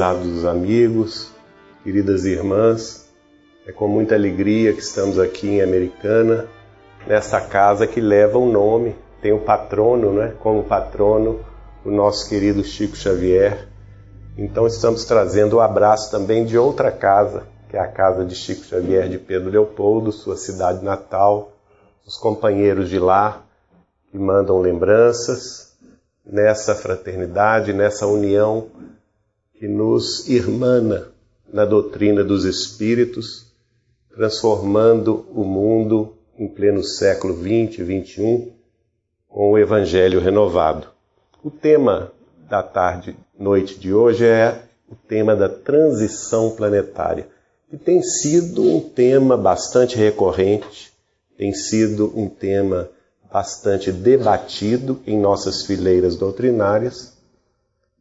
prezados amigos, queridas irmãs, é com muita alegria que estamos aqui em Americana, nesta casa que leva o um nome, tem o um patrono, né? Como patrono, o nosso querido Chico Xavier. Então estamos trazendo o abraço também de outra casa, que é a casa de Chico Xavier de Pedro Leopoldo, sua cidade natal, os companheiros de lá que mandam lembranças nessa fraternidade, nessa união que nos irmana na doutrina dos espíritos, transformando o mundo em pleno século 20 e 21 com o evangelho renovado. O tema da tarde, noite de hoje é o tema da transição planetária, que tem sido um tema bastante recorrente, tem sido um tema bastante debatido em nossas fileiras doutrinárias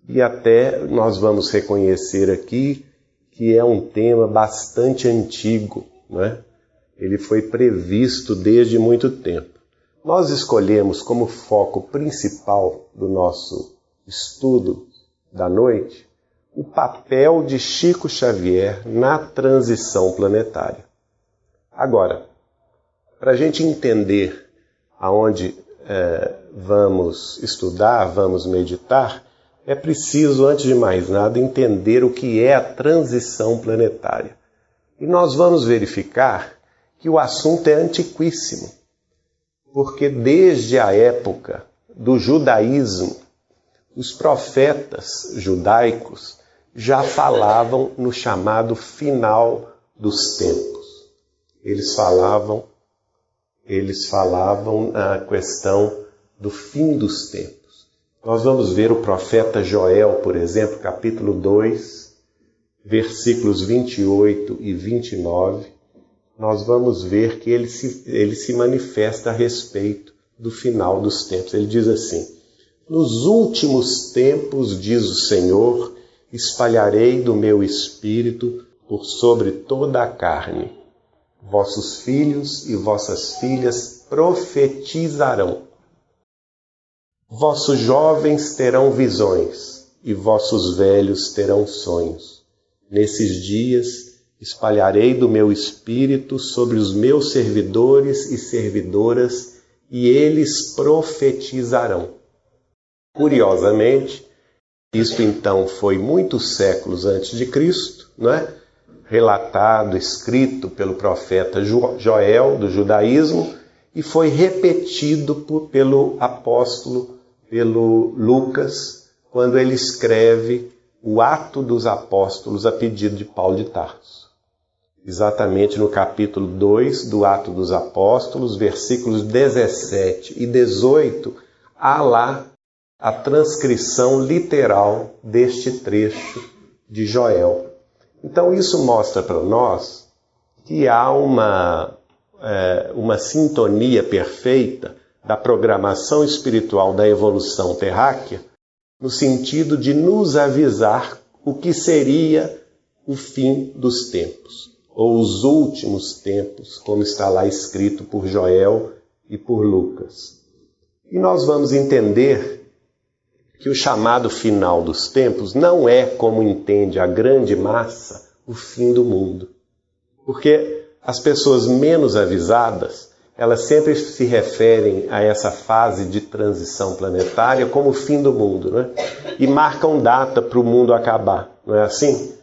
e até nós vamos reconhecer aqui que é um tema bastante antigo, né? ele foi previsto desde muito tempo. Nós escolhemos como foco principal do nosso estudo da noite o papel de Chico Xavier na transição planetária. Agora, para a gente entender aonde é, vamos estudar, vamos meditar, é preciso, antes de mais nada, entender o que é a transição planetária. E nós vamos verificar que o assunto é antiquíssimo, porque desde a época do judaísmo, os profetas judaicos já falavam no chamado final dos tempos. Eles falavam, eles falavam na questão do fim dos tempos. Nós vamos ver o profeta Joel, por exemplo, capítulo 2, versículos 28 e 29. Nós vamos ver que ele se, ele se manifesta a respeito do final dos tempos. Ele diz assim: Nos últimos tempos, diz o Senhor, espalharei do meu espírito por sobre toda a carne. Vossos filhos e vossas filhas profetizarão Vossos jovens terão visões e vossos velhos terão sonhos. Nesses dias espalharei do meu espírito sobre os meus servidores e servidoras e eles profetizarão. Curiosamente, isto então foi muitos séculos antes de Cristo, não é? Relatado, escrito pelo profeta Joel do judaísmo e foi repetido por, pelo apóstolo pelo Lucas quando ele escreve o Ato dos Apóstolos a pedido de Paulo de Tarso. Exatamente no capítulo 2 do Ato dos Apóstolos, versículos 17 e 18, há lá a transcrição literal deste trecho de Joel. Então isso mostra para nós que há uma, é, uma sintonia perfeita da programação espiritual da evolução terráquea, no sentido de nos avisar o que seria o fim dos tempos, ou os últimos tempos, como está lá escrito por Joel e por Lucas. E nós vamos entender que o chamado final dos tempos não é, como entende a grande massa, o fim do mundo. Porque as pessoas menos avisadas elas sempre se referem a essa fase de transição planetária como o fim do mundo, né? E marcam data para o mundo acabar, não é assim?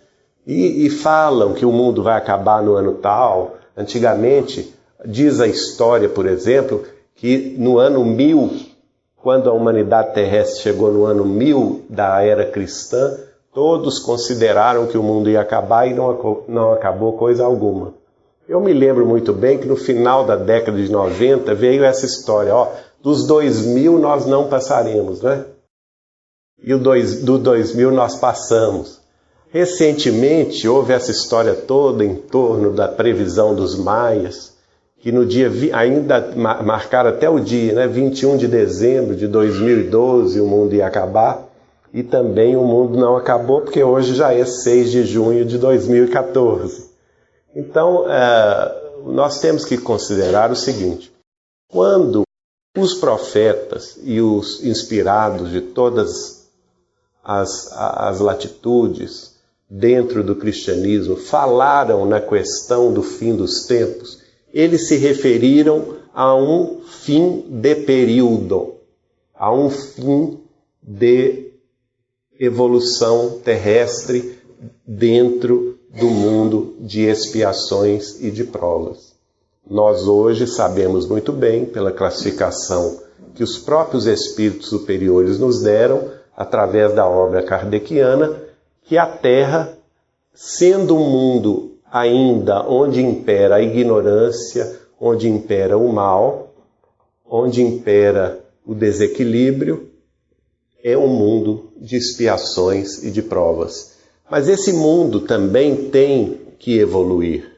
E, e, falam que o mundo vai acabar no ano tal. Antigamente, diz a história, por exemplo, que no ano mil, quando a humanidade terrestre chegou no ano mil da era cristã, todos consideraram que o mundo ia acabar e não, não acabou coisa alguma. Eu me lembro muito bem que no final da década de 90 veio essa história, ó, dos 2000 nós não passaremos, né? E o dois, do 2000 nós passamos. Recentemente houve essa história toda em torno da previsão dos maias, que no dia ainda marcaram até o dia, né, 21 de dezembro de 2012 o mundo ia acabar, e também o mundo não acabou porque hoje já é 6 de junho de 2014. Então, é, nós temos que considerar o seguinte: quando os profetas e os inspirados de todas as, as latitudes dentro do cristianismo falaram na questão do fim dos tempos, eles se referiram a um fim de período, a um fim de evolução terrestre dentro do mundo de expiações e de provas. Nós hoje sabemos muito bem, pela classificação que os próprios espíritos superiores nos deram, através da obra kardeciana, que a Terra, sendo um mundo ainda onde impera a ignorância, onde impera o mal, onde impera o desequilíbrio, é um mundo de expiações e de provas. Mas esse mundo também tem que evoluir.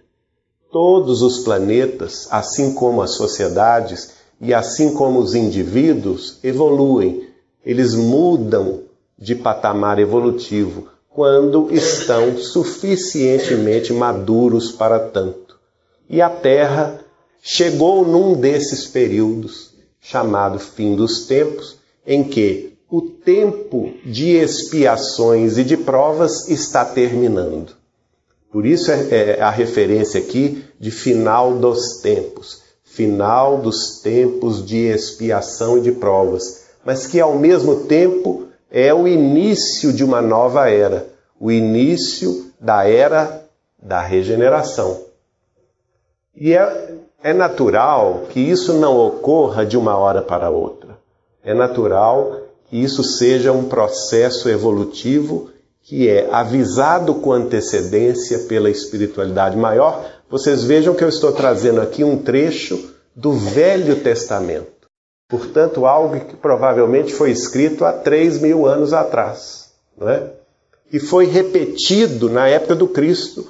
Todos os planetas, assim como as sociedades e assim como os indivíduos, evoluem. Eles mudam de patamar evolutivo quando estão suficientemente maduros para tanto. E a Terra chegou num desses períodos, chamado fim dos tempos, em que o tempo de expiações e de provas está terminando. Por isso é, é a referência aqui de final dos tempos, final dos tempos de expiação e de provas, mas que ao mesmo tempo é o início de uma nova era, o início da era da regeneração. E é, é natural que isso não ocorra de uma hora para outra. É natural que isso seja um processo evolutivo que é avisado com antecedência pela espiritualidade maior. Vocês vejam que eu estou trazendo aqui um trecho do Velho Testamento. Portanto, algo que provavelmente foi escrito há três mil anos atrás, não é? E foi repetido na época do Cristo,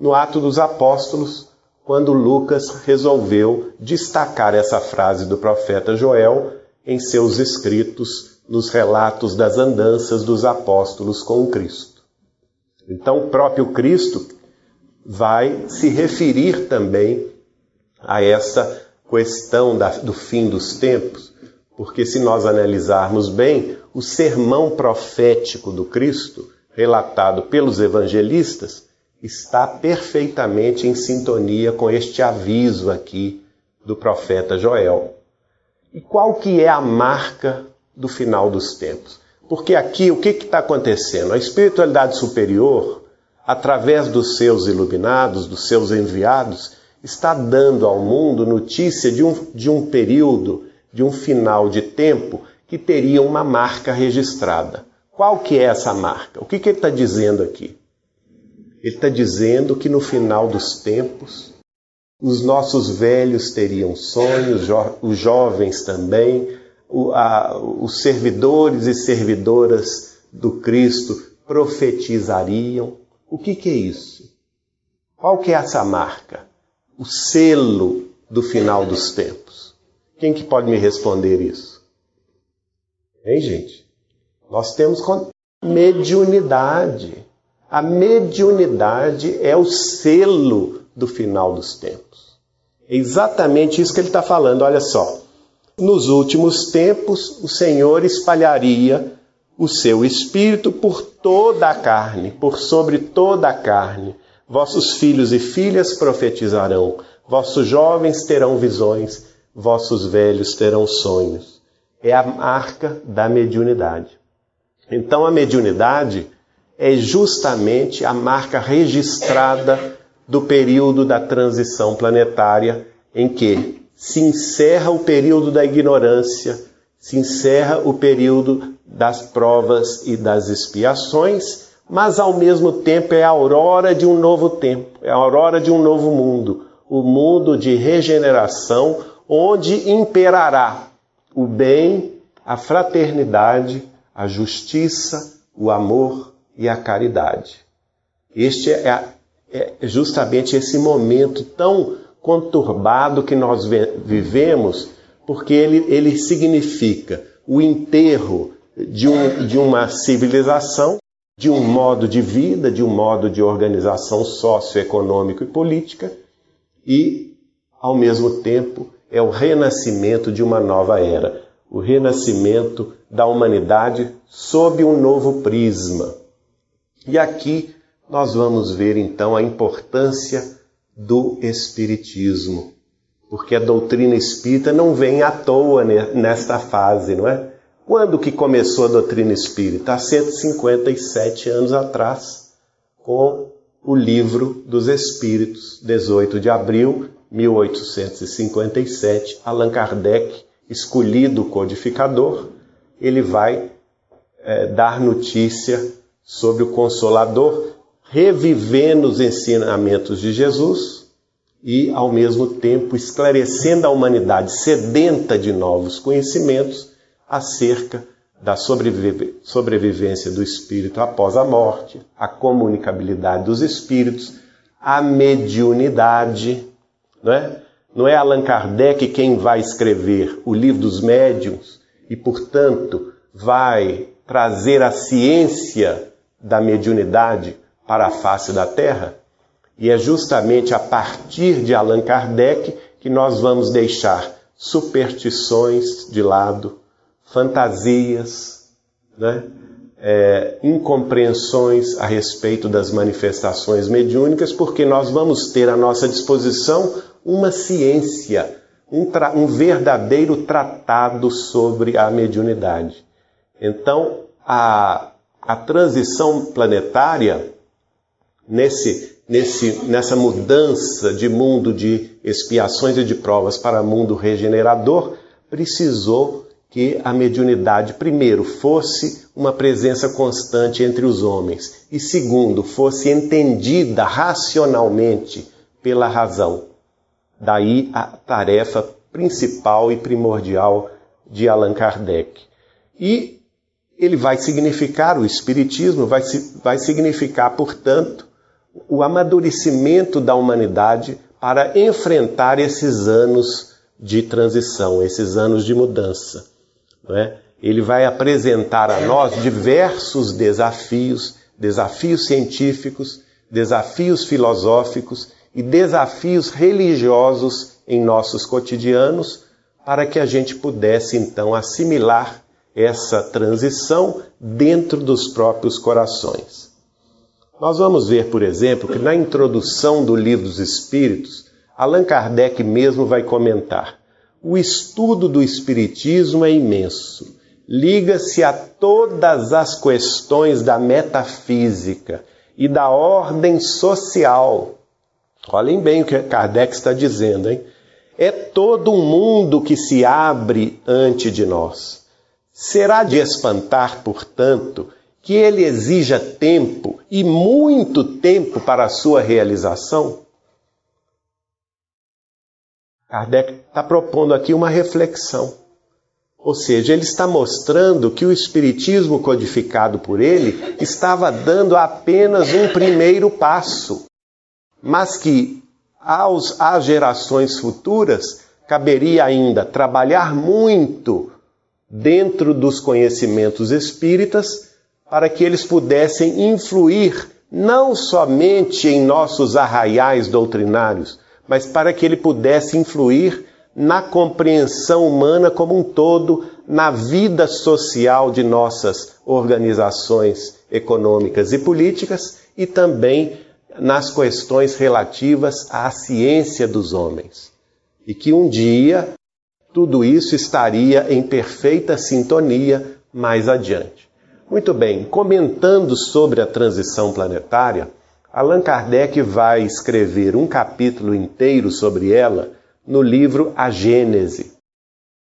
no Ato dos Apóstolos, quando Lucas resolveu destacar essa frase do profeta Joel em seus escritos nos relatos das andanças dos apóstolos com Cristo. Então, o próprio Cristo vai se referir também a essa questão da, do fim dos tempos, porque se nós analisarmos bem, o sermão profético do Cristo, relatado pelos evangelistas, está perfeitamente em sintonia com este aviso aqui do profeta Joel. E qual que é a marca do final dos tempos. Porque aqui o que está acontecendo? A espiritualidade superior, através dos seus iluminados, dos seus enviados, está dando ao mundo notícia de um, de um período, de um final de tempo que teria uma marca registrada. Qual que é essa marca? O que, que ele está dizendo aqui? Ele está dizendo que no final dos tempos, os nossos velhos teriam sonhos, os jovens também, a, os servidores e servidoras do Cristo profetizariam. O que, que é isso? Qual que é essa marca? O selo do final dos tempos. Quem que pode me responder isso? Hein, gente? Nós temos mediunidade. A mediunidade é o selo do final dos tempos. É exatamente isso que ele está falando. Olha só. Nos últimos tempos, o Senhor espalharia o seu espírito por toda a carne, por sobre toda a carne. Vossos filhos e filhas profetizarão, vossos jovens terão visões, vossos velhos terão sonhos. É a marca da mediunidade. Então, a mediunidade é justamente a marca registrada do período da transição planetária em que se encerra o período da ignorância, se encerra o período das provas e das expiações, mas ao mesmo tempo é a aurora de um novo tempo, é a aurora de um novo mundo, o mundo de regeneração, onde imperará o bem, a fraternidade, a justiça, o amor e a caridade. Este é, é justamente esse momento tão conturbado que nós vivemos, porque ele, ele significa o enterro de, um, de uma civilização, de um modo de vida, de um modo de organização socioeconômica e política, e, ao mesmo tempo, é o renascimento de uma nova era, o renascimento da humanidade sob um novo prisma. E aqui nós vamos ver então a importância do Espiritismo. Porque a doutrina espírita não vem à toa nesta fase, não é? Quando que começou a doutrina espírita? Há 157 anos atrás, com o Livro dos Espíritos, 18 de abril 1857, Allan Kardec, escolhido codificador, ele vai é, dar notícia sobre o Consolador, revivendo os ensinamentos de Jesus e, ao mesmo tempo, esclarecendo a humanidade sedenta de novos conhecimentos acerca da sobrevivência do espírito após a morte, a comunicabilidade dos espíritos, a mediunidade. Não é, não é Allan Kardec quem vai escrever o livro dos médiuns e, portanto, vai trazer a ciência da mediunidade para a face da Terra? E é justamente a partir de Allan Kardec que nós vamos deixar superstições de lado, fantasias, né? é, incompreensões a respeito das manifestações mediúnicas, porque nós vamos ter à nossa disposição uma ciência, um, um verdadeiro tratado sobre a mediunidade. Então, a, a transição planetária, nesse, nesse, nessa mudança de mundo de expiações e de provas para mundo regenerador, precisou que a mediunidade, primeiro, fosse uma presença constante entre os homens, e segundo, fosse entendida racionalmente pela razão. Daí a tarefa principal e primordial de Allan Kardec. E ele vai significar, o Espiritismo vai, vai significar, portanto, o amadurecimento da humanidade para enfrentar esses anos de transição, esses anos de mudança. É? Ele vai apresentar a nós diversos desafios, desafios científicos, desafios filosóficos e desafios religiosos em nossos cotidianos, para que a gente pudesse então assimilar essa transição dentro dos próprios corações. Nós vamos ver, por exemplo, que na introdução do Livro dos Espíritos, Allan Kardec mesmo vai comentar: o estudo do Espiritismo é imenso. Liga-se a todas as questões da metafísica e da ordem social. Olhem bem o que Kardec está dizendo, hein? É todo um mundo que se abre ante de nós. Será de espantar, portanto, que ele exija tempo e muito tempo para a sua realização? Kardec está propondo aqui uma reflexão. Ou seja, ele está mostrando que o Espiritismo codificado por ele estava dando apenas um primeiro passo, mas que aos, às gerações futuras caberia ainda trabalhar muito dentro dos conhecimentos espíritas para que eles pudessem influir não somente em nossos arraiais doutrinários, mas para que ele pudesse influir na compreensão humana como um todo, na vida social de nossas organizações econômicas e políticas e também nas questões relativas à ciência dos homens. E que um dia tudo isso estaria em perfeita sintonia mais adiante. Muito bem, comentando sobre a transição planetária, Allan Kardec vai escrever um capítulo inteiro sobre ela no livro A Gênese.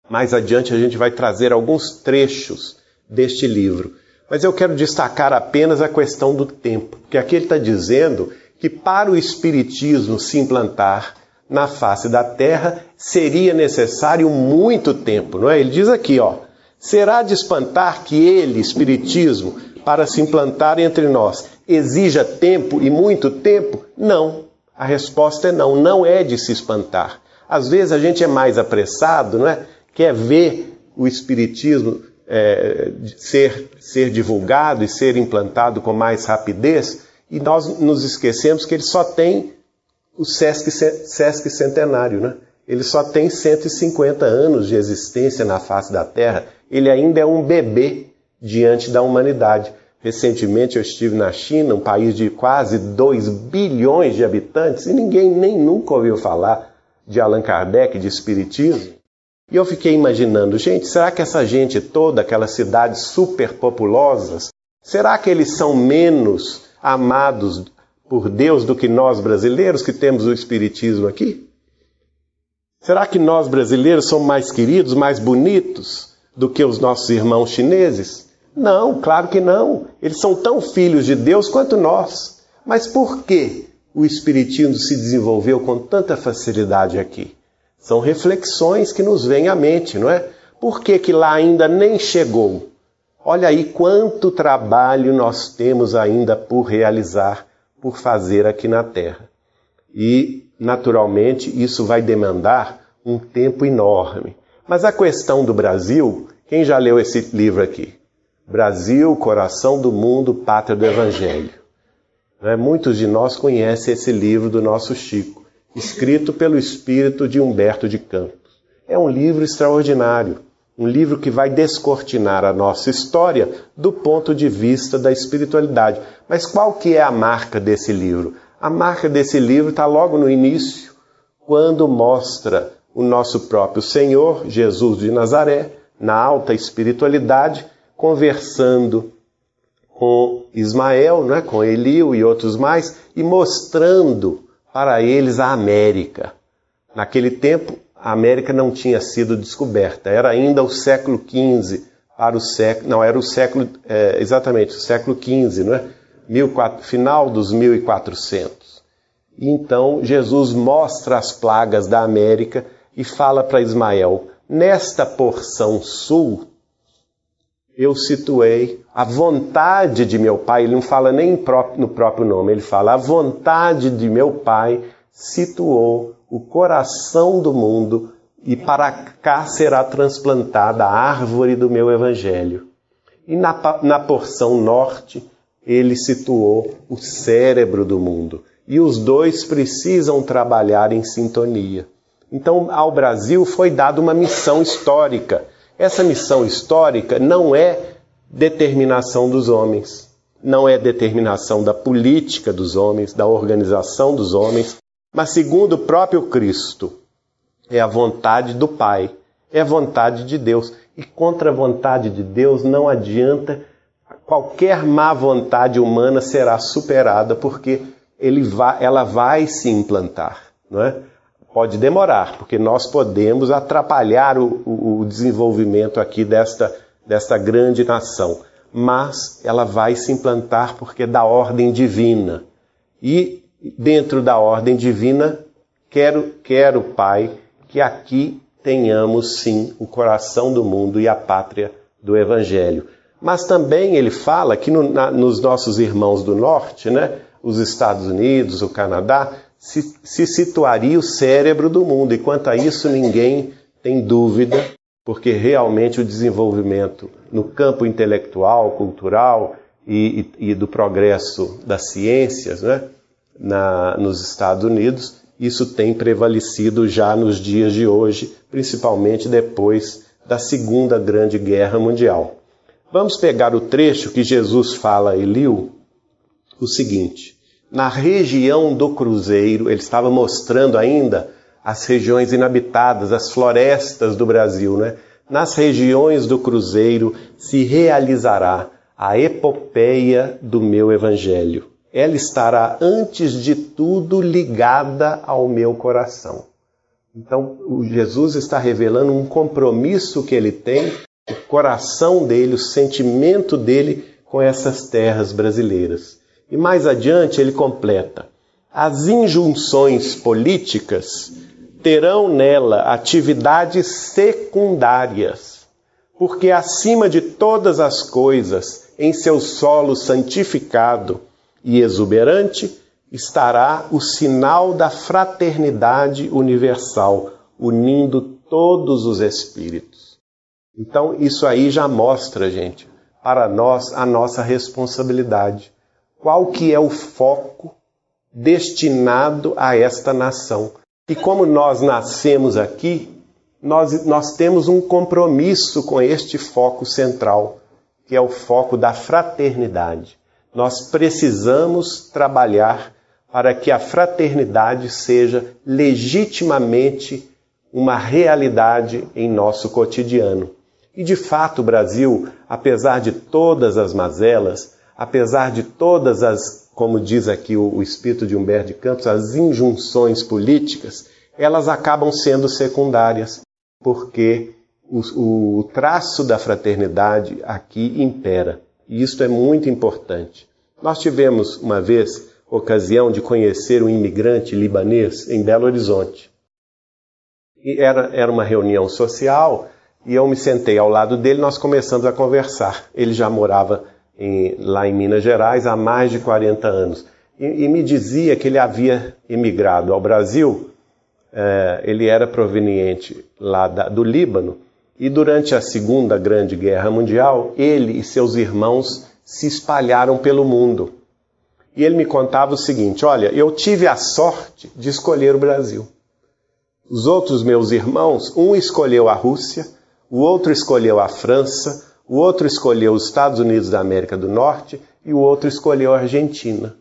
Mais adiante a gente vai trazer alguns trechos deste livro. Mas eu quero destacar apenas a questão do tempo, porque aqui ele está dizendo que para o Espiritismo se implantar na face da Terra seria necessário muito tempo, não é? Ele diz aqui, ó, será de espantar que ele, Espiritismo, para se implantar entre nós, exija tempo e muito tempo? Não. A resposta é não, não é de se espantar. Às vezes a gente é mais apressado, não é? Quer ver o Espiritismo é, ser, ser divulgado e ser implantado com mais rapidez, e nós nos esquecemos que ele só tem o Sesc, Sesc Centenário, né? Ele só tem 150 anos de existência na face da Terra. Ele ainda é um bebê diante da humanidade. Recentemente eu estive na China, um país de quase 2 bilhões de habitantes, e ninguém nem nunca ouviu falar de Allan Kardec, de Espiritismo. E eu fiquei imaginando, gente, será que essa gente toda, aquelas cidades superpopulosas, será que eles são menos amados por Deus do que nós brasileiros que temos o Espiritismo aqui? Será que nós brasileiros somos mais queridos, mais bonitos do que os nossos irmãos chineses? Não, claro que não. Eles são tão filhos de Deus quanto nós. Mas por que o Espiritismo se desenvolveu com tanta facilidade aqui? São reflexões que nos vêm à mente, não é? Por que, que lá ainda nem chegou? Olha aí quanto trabalho nós temos ainda por realizar, por fazer aqui na Terra. E, naturalmente, isso vai demandar um tempo enorme. Mas a questão do Brasil, quem já leu esse livro aqui? Brasil, coração do mundo, pátria do Evangelho. Né? Muitos de nós conhecem esse livro do nosso Chico, escrito pelo espírito de Humberto de Campos. É um livro extraordinário, um livro que vai descortinar a nossa história do ponto de vista da espiritualidade. Mas qual que é a marca desse livro? A marca desse livro está logo no início, quando mostra o nosso próprio Senhor, Jesus de Nazaré, na alta espiritualidade, conversando com Ismael, né, com Eliu e outros mais, e mostrando para eles a América. Naquele tempo, a América não tinha sido descoberta, era ainda o século XV para o século, não, era o século, é, exatamente, o século XV, não é? final dos 1400. E então Jesus mostra as plagas da América e fala para Ismael: nesta porção sul eu situei a vontade de meu pai, ele não fala nem no próprio nome, ele fala a vontade de meu pai situou o coração do mundo e para cá será transplantada a árvore do meu evangelho. E na, na porção norte, ele situou o cérebro do mundo. E os dois precisam trabalhar em sintonia. Então, ao Brasil foi dada uma missão histórica essa missão histórica não é determinação dos homens, não é determinação da política dos homens, da organização dos homens, mas segundo o próprio Cristo, é a vontade do Pai, é a vontade de Deus. E contra a vontade de Deus não adianta, qualquer má vontade humana será superada, porque vai, ela vai se implantar, não é? Pode demorar, porque nós podemos atrapalhar o, o, desenvolvimento aqui desta, desta grande nação. Mas ela vai se implantar porque é da ordem divina. E dentro da ordem divina, quero, quero, Pai, que aqui tenhamos sim o coração do mundo e a pátria do Evangelho. Mas também ele fala que no, na, nos nossos irmãos do norte, né, os Estados Unidos, o Canadá, se, se situaria o cérebro do mundo. E quanto a isso, ninguém tem dúvida, porque realmente o desenvolvimento no campo intelectual, cultural e, e, e do progresso das ciências né, na, nos Estados Unidos, isso tem prevalecido já nos dias de hoje, principalmente depois da Segunda Grande Guerra Mundial. Vamos pegar o trecho que Jesus fala a Eliu, o seguinte: na região do Cruzeiro, ele estava mostrando ainda as regiões inabitadas, as florestas do Brasil, né? Nas regiões do Cruzeiro se realizará a epopeia do meu evangelho. Ela estará antes de tudo ligada ao meu coração. Então, Jesus está revelando um compromisso que ele tem, o coração dele, o sentimento dele com essas terras brasileiras. E mais adiante ele completa: as injunções políticas terão nela atividades secundárias, porque acima de todas as coisas, em seu solo santificado e exuberante, estará o sinal da fraternidade universal, unindo todos os espíritos. Então, isso aí já mostra, gente, para nós a nossa responsabilidade qual que é o foco destinado a esta nação. E como nós nascemos aqui, nós, nós temos um compromisso com este foco central, que é o foco da fraternidade. Nós precisamos trabalhar para que a fraternidade seja legitimamente uma realidade em nosso cotidiano. E de fato, o Brasil, apesar de todas as mazelas, apesar de todas as, como diz aqui o, o espírito de Humberto de Campos, as injunções políticas, elas acabam sendo secundárias, porque o, o traço da fraternidade aqui impera. E isto é muito importante. Nós tivemos uma vez ocasião de conhecer um imigrante libanês em Belo Horizonte. E era, era uma reunião social e eu me sentei ao lado dele, nós começamos a conversar. Ele já morava em, lá em Minas Gerais há mais de 40 anos. E, e me dizia que ele havia emigrado ao Brasil, é, ele era proveniente lá da, do Líbano, e durante a Segunda Grande Guerra Mundial, ele e seus irmãos se espalharam pelo mundo. E ele me contava o seguinte: olha, eu tive a sorte de escolher o Brasil. Os outros meus irmãos, um escolheu a Rússia, o outro escolheu a França, o outro escolheu os Estados Unidos da América do Norte e o outro escolheu a Argentina.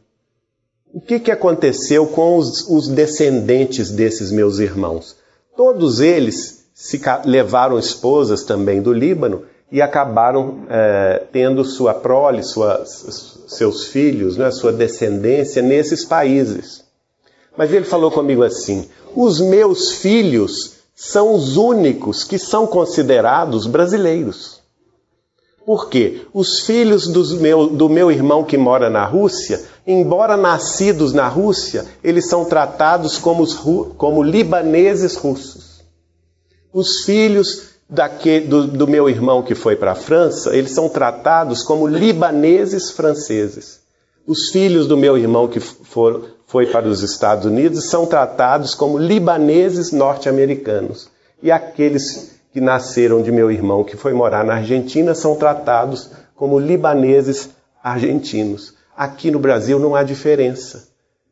O que, que aconteceu com os, os descendentes desses meus irmãos? Todos eles se levaram esposas também do Líbano e acabaram é, tendo sua prole, sua, seus filhos, né, sua descendência nesses países. Mas ele falou comigo assim: os meus filhos são os únicos que são considerados brasileiros. Por quê? Os filhos meu, do meu irmão que mora na Rússia, embora nascidos na Rússia, eles são tratados como, os, como libaneses russos. Os filhos do, do meu irmão que foi para a França, eles são tratados como libaneses franceses. Os filhos do meu irmão que for, foi para os Estados Unidos são tratados como libaneses norte-americanos. E aqueles que nasceram de meu irmão que foi morar na Argentina são tratados como libaneses argentinos. Aqui no Brasil não há diferença.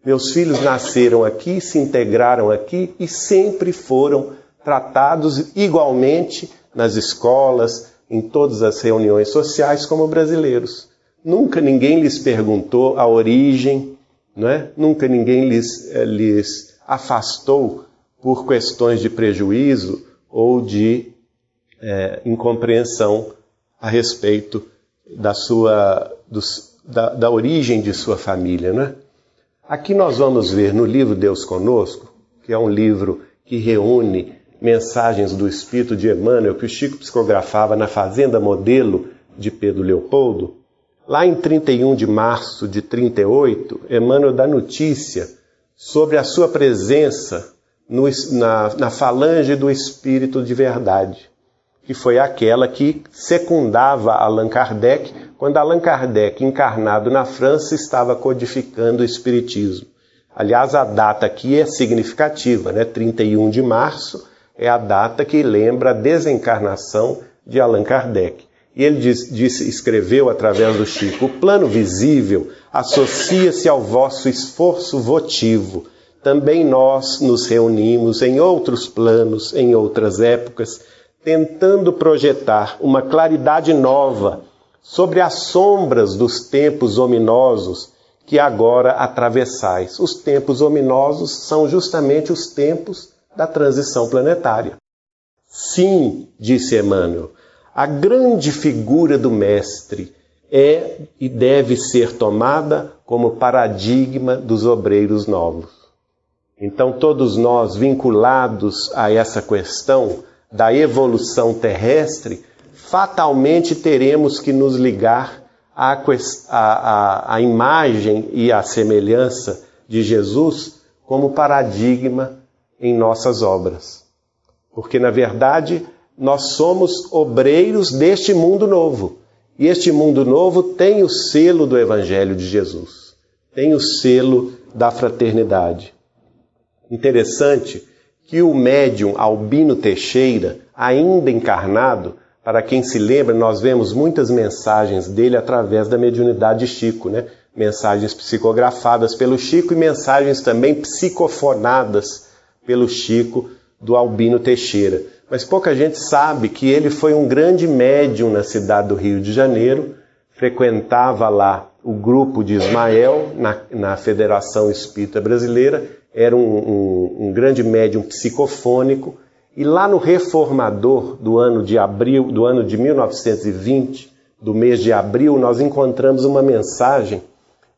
Meus filhos nasceram aqui, se integraram aqui e sempre foram tratados igualmente nas escolas, em todas as reuniões sociais como brasileiros. Nunca ninguém lhes perguntou a origem, não é? Nunca ninguém lhes, eh, lhes afastou por questões de prejuízo ou de é, incompreensão a respeito da sua dos, da, da, origem de sua família, né? Aqui nós vamos ver no livro Deus conosco, que é um livro que reúne mensagens do Espírito de Emmanuel que o Chico psicografava na Fazenda Modelo de Pedro Leopoldo. Lá em 31 de março de 38, Emmanuel dá notícia sobre a sua presença no, na, na falange do Espírito de Verdade, que foi aquela que secundava Allan Kardec quando Allan Kardec, encarnado na França, estava codificando o Espiritismo. Aliás, a data aqui é significativa, né? 31 de março é a data que lembra a desencarnação de Allan Kardec. E ele escreveu através do Chico: o plano visível associa-se ao vosso esforço votivo. Também nós nos reunimos em outros planos, em outras épocas, tentando projetar uma claridade nova sobre as sombras dos tempos ominosos que agora atravessais. Os tempos ominosos são justamente os tempos da transição planetária. Sim, disse Emmanuel, a grande figura do Mestre é e deve ser tomada como paradigma dos obreiros novos. Então, todos nós, vinculados a essa questão da evolução terrestre, fatalmente teremos que nos ligar à, à, à imagem e à semelhança de Jesus como paradigma em nossas obras. Porque, na verdade, nós somos obreiros deste mundo novo. E este mundo novo tem o selo do Evangelho de Jesus, tem o selo da fraternidade. Interessante que o médium Albino Teixeira, ainda encarnado, para quem se lembra, nós vemos muitas mensagens dele através da mediunidade de Chico, né? Mensagens psicografadas pelo Chico e mensagens também psicofonadas pelo Chico do Albino Teixeira. Mas pouca gente sabe que ele foi um grande médium na cidade do Rio de Janeiro, frequentava lá o grupo de Ismael, na, na Federação Espírita Brasileira, era um, um, um grande médium psicofônico, e lá no Reformador do ano de abril, do ano de 1920, do mês de abril, nós encontramos uma mensagem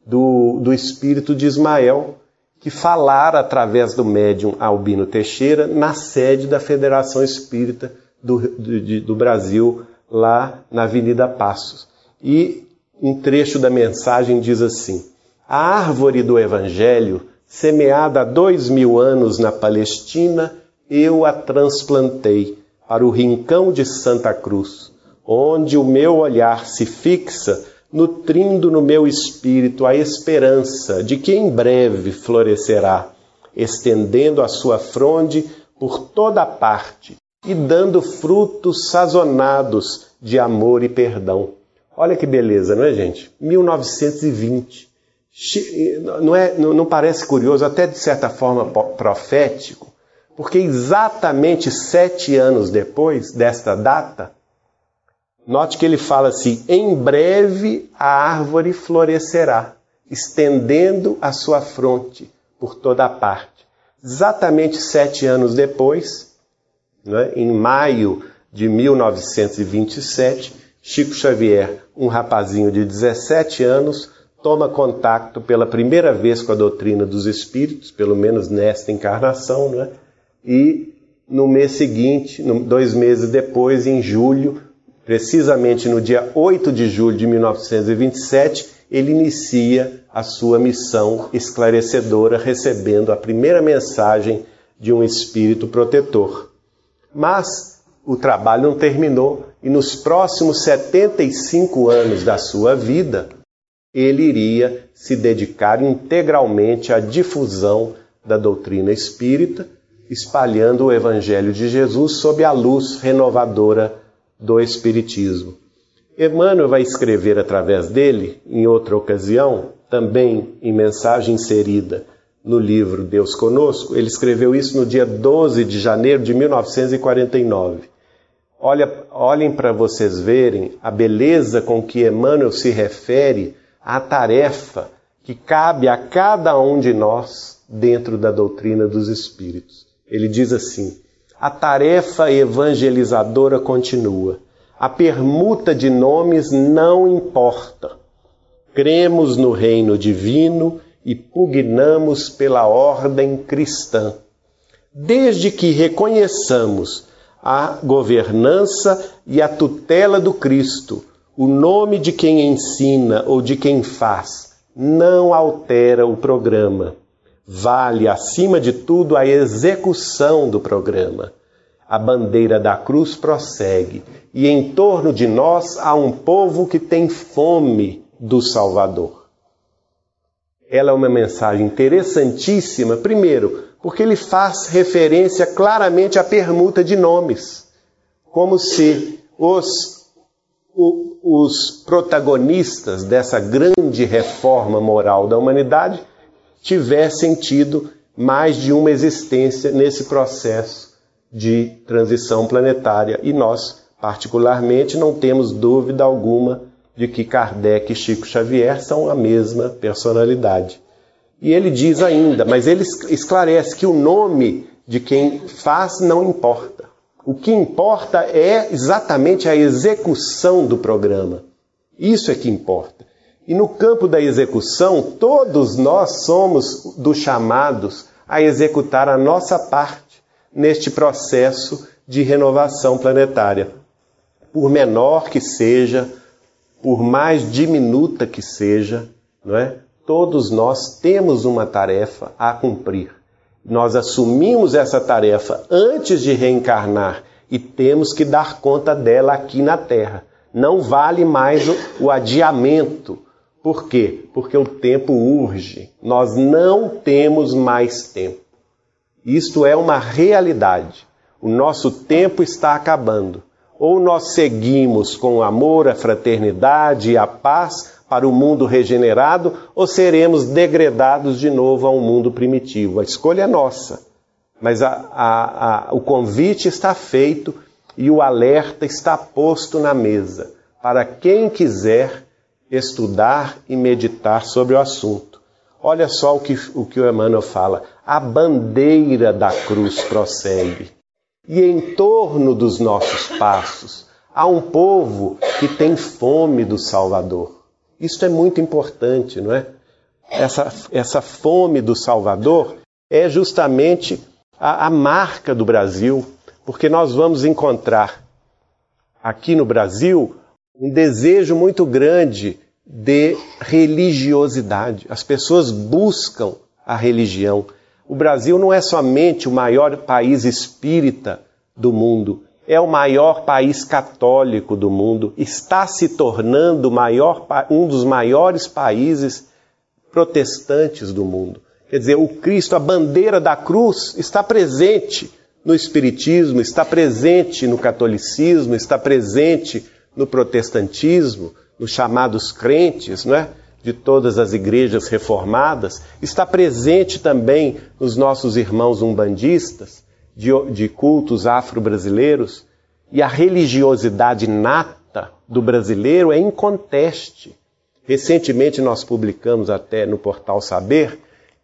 do, do espírito de Ismael, que falara através do médium Albino Teixeira na sede da Federação Espírita do, do, do Brasil, lá na Avenida Passos. E um trecho da mensagem diz assim: A árvore do Evangelho, semeada há dois mil anos na Palestina, eu a transplantei para o rincão de Santa Cruz onde o meu olhar se fixa, nutrindo no meu espírito a esperança de que em breve florescerá, estendendo a sua fronde por toda parte e dando frutos sazonados de amor e perdão. Olha que beleza, não é, gente? 1920. Não, é, não parece curioso, até de certa forma profético, porque exatamente sete anos depois desta data, Note que ele fala assim: em breve a árvore florescerá, estendendo a sua fronte por toda a parte. Exatamente sete anos depois, né, em maio de 1927, Chico Xavier, um rapazinho de 17 anos, toma contato pela primeira vez com a doutrina dos espíritos, pelo menos nesta encarnação, né? e no mês seguinte, dois meses depois, em julho, Precisamente no dia 8 de julho de 1927, ele inicia a sua missão esclarecedora, recebendo a primeira mensagem de um espírito protetor. Mas o trabalho não terminou e nos próximos 75 anos da sua vida, ele iria se dedicar integralmente à difusão da doutrina espírita, espalhando o Evangelho de Jesus sob a luz renovadora do Espiritismo. Emmanuel vai escrever através dele, em outra ocasião, também em mensagem inserida no livro Deus Conosco, ele escreveu isso no dia 12 de janeiro de 1949. Olha, olhem para vocês verem a beleza com que Emmanuel se refere à tarefa que cabe a cada um de nós dentro da doutrina dos Espíritos. Ele diz assim: a tarefa evangelizadora continua. A permuta de nomes não importa. Cremos no reino divino e pugnamos pela ordem cristã. Desde que reconheçamos a governança e a tutela do Cristo, o nome de quem ensina ou de quem faz não altera o programa vale, acima de tudo, a execução do programa. A bandeira da cruz prossegue, e em torno de nós há um povo que tem fome do Salvador. Ela é uma mensagem interessantíssima, primeiro, porque ele faz referência claramente à permuta de nomes, como se os, os protagonistas dessa grande reforma moral da humanidade tivessem tido mais de uma existência nesse processo de transição planetária. E nós, particularmente, não temos dúvida alguma de que Kardec e Chico Xavier são a mesma personalidade. E ele diz ainda, mas ele esclarece que o nome de quem faz não importa. O que importa é exatamente a execução do programa. Isso é que importa. E no campo da execução, todos nós somos dos chamados a executar a nossa parte neste processo de renovação planetária. Por menor que seja, por mais diminuta que seja, não é? Todos nós temos uma tarefa a cumprir. Nós assumimos essa tarefa antes de reencarnar e temos que dar conta dela aqui na Terra. Não vale mais o, o adiamento, por quê? Porque o tempo urge. Nós não temos mais tempo. Isto é uma realidade. O nosso tempo está acabando. Ou nós seguimos com o amor, a fraternidade e a paz para o mundo regenerado, ou seremos degradados de novo a um mundo primitivo. A escolha é nossa. mas a, a, a, o convite está feito e o alerta está posto na mesa para quem quiser estudar e meditar sobre o assunto. Olha só o que o, que o Emmanuel fala. A bandeira da cruz prossegue. E em torno dos nossos passos há um povo que tem fome do Salvador. Isso é muito importante, não é? Essa, essa fome do Salvador é justamente a, a marca do Brasil, porque nós vamos encontrar aqui no Brasil um desejo muito grande de religiosidade. As pessoas buscam a religião. O Brasil não é somente o maior país espírita do mundo, é o maior país católico do mundo, está se tornando maior, um dos maiores países protestantes do mundo. Quer dizer, o Cristo, a bandeira da cruz, está presente no Espiritismo, está presente no catolicismo, está presente no protestantismo, nos chamados crentes, não é? de todas as igrejas reformadas, está presente também nos nossos irmãos umbandistas, de, de cultos afro-brasileiros, e a religiosidade nata do brasileiro é inconteste. Recentemente nós publicamos até no portal Saber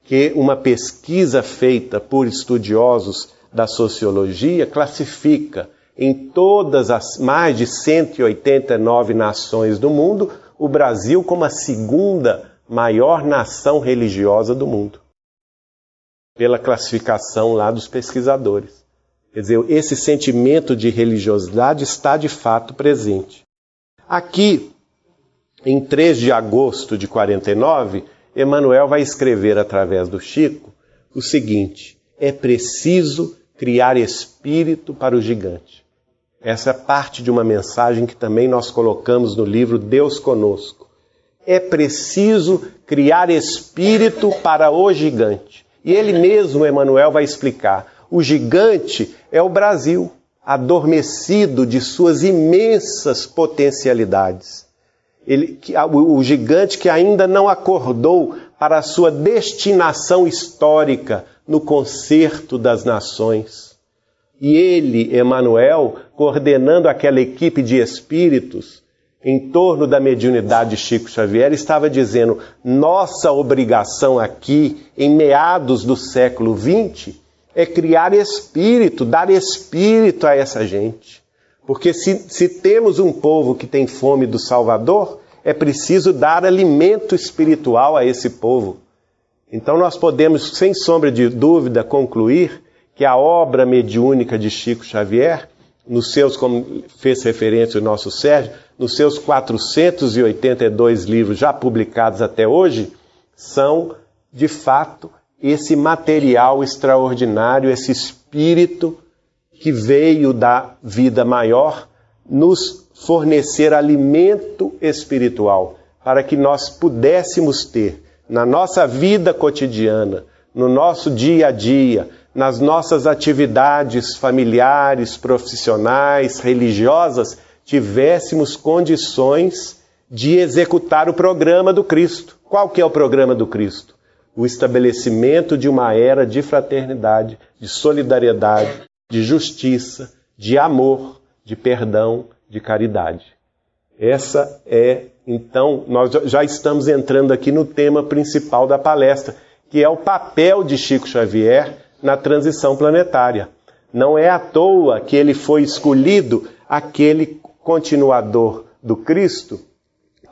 que uma pesquisa feita por estudiosos da sociologia classifica em todas as mais de 189 nações do mundo o Brasil como a segunda maior nação religiosa do mundo pela classificação lá dos pesquisadores. Quer dizer, esse sentimento de religiosidade está de fato presente. Aqui, em 3 de agosto de 49, Emmanuel vai escrever através do Chico o seguinte: é preciso criar espírito para o gigante. Essa é parte de uma mensagem que também nós colocamos no livro Deus Conosco. É preciso criar espírito para o gigante. E ele mesmo, Emmanuel, vai explicar: o gigante é o Brasil, adormecido de suas imensas potencialidades. Ele, o, gigante que ainda não acordou para a sua destinação histórica no concerto das nações. E ele, Emmanuel, coordenando aquela equipe de espíritos, em torno da mediunidade de Chico Xavier, estava dizendo: nossa obrigação aqui, em meados do século XX, é criar espírito, dar espírito a essa gente. Porque se, se temos um povo que tem fome do Salvador, é preciso dar alimento espiritual a esse povo. Então nós podemos, sem sombra de dúvida, concluir que a obra mediúnica de Chico Xavier, nos seus, como fez referência o nosso Sérgio, nos seus 482 livros já publicados até hoje, são, de fato, esse material extraordinário, esse espírito que veio da vida maior, nos fornecer alimento espiritual, para que nós pudéssemos ter na nossa vida cotidiana, no nosso dia a dia, nas nossas atividades familiares, profissionais, religiosas, tivéssemos condições de executar o programa do Cristo. Qual que é o programa do Cristo? O estabelecimento de uma era de fraternidade, de solidariedade, de justiça, de amor, de perdão, de caridade. Essa é, então, nós já estamos entrando aqui no tema principal da palestra, que é o papel de Chico Xavier na transição planetária. Não é à toa que ele foi escolhido aquele continuador do Cristo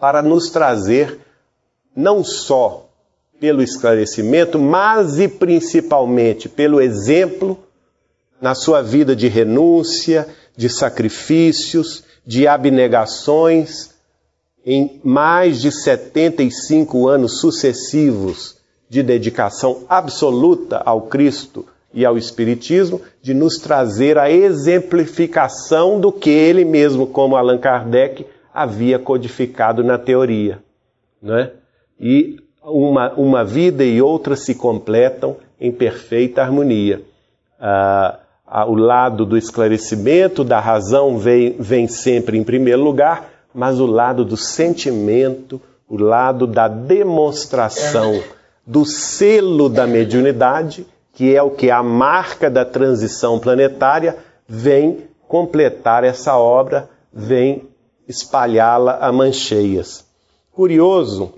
para nos trazer não só pelo esclarecimento, mas e principalmente pelo exemplo na sua vida de renúncia, de sacrifícios, de abnegações, em mais de 75 anos sucessivos de dedicação absoluta ao Cristo e ao Espiritismo de nos trazer a exemplificação do que ele mesmo, como Allan Kardec, havia codificado na teoria. Né? E uma, uma vida e outra se completam em perfeita harmonia. Ah, o lado do esclarecimento, da razão, vem, vem sempre em primeiro lugar, mas o lado do sentimento, o lado da demonstração do selo da mediunidade que é o que a marca da transição planetária, vem completar essa obra, vem espalhá-la a mancheias. Curioso,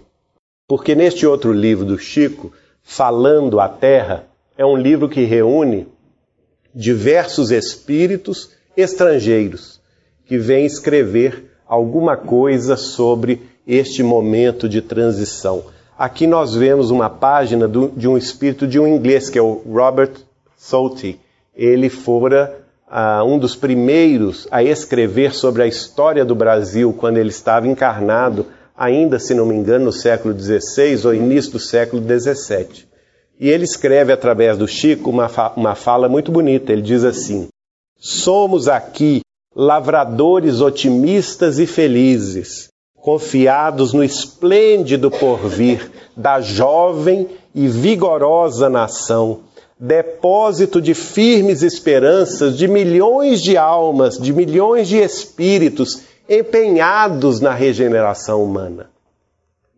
porque neste outro livro do Chico, Falando a Terra, é um livro que reúne diversos espíritos estrangeiros que vêm escrever alguma coisa sobre este momento de transição. Aqui nós vemos uma página do, de um espírito de um inglês, que é o Robert Southey. Ele fora uh, um dos primeiros a escrever sobre a história do Brasil quando ele estava encarnado, ainda, se não me engano, no século XVI ou início do século XVII. E ele escreve através do Chico uma, fa uma fala muito bonita. Ele diz assim: Somos aqui lavradores otimistas e felizes, confiados no esplêndido porvir da jovem e vigorosa nação, depósito de firmes esperanças de milhões de almas, de milhões de espíritos empenhados na regeneração humana.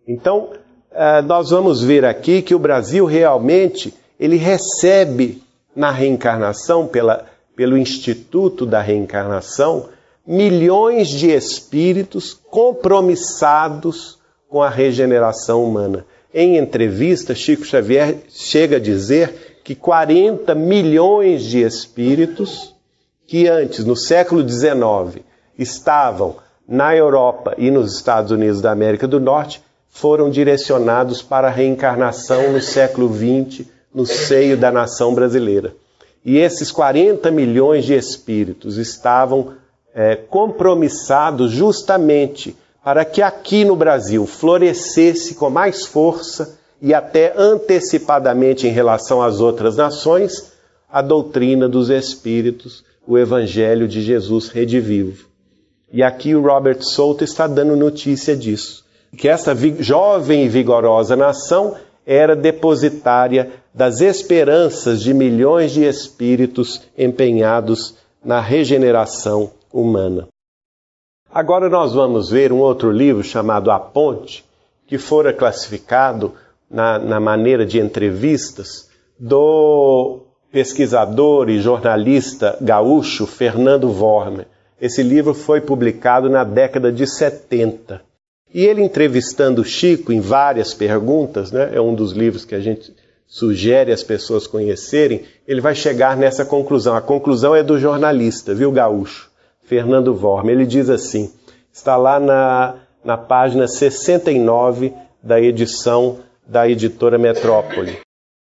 Então, eh, nós vamos ver aqui que o Brasil realmente ele recebe na reencarnação pela, pelo Instituto da Reencarnação milhões de espíritos compromissados com a regeneração humana. Em entrevista, Chico Xavier chega a dizer que 40 milhões de espíritos que antes, no século XIX, estavam na Europa e nos Estados Unidos da América do Norte, foram direcionados para a reencarnação no século XX, no seio da nação brasileira. E esses 40 milhões de espíritos estavam é, compromissados justamente para que aqui no Brasil florescesse com mais força e até antecipadamente em relação às outras nações a doutrina dos Espíritos, o Evangelho de Jesus redivivo. E aqui o Robert Souto está dando notícia disso, que essa jovem e vigorosa nação era depositária das esperanças de milhões de espíritos empenhados na regeneração humana. Agora nós vamos ver um outro livro chamado A Ponte, que fora classificado na, na maneira de entrevistas do pesquisador e jornalista gaúcho Fernando Vormer. Esse livro foi publicado na década de 70. E ele entrevistando Chico em várias perguntas, né, é um dos livros que a gente sugere as pessoas conhecerem, ele vai chegar nessa conclusão. A conclusão é do jornalista, viu, Gaúcho? Fernando Vorme. Ele diz assim, está lá na, na página 69 da edição da editora Metrópole.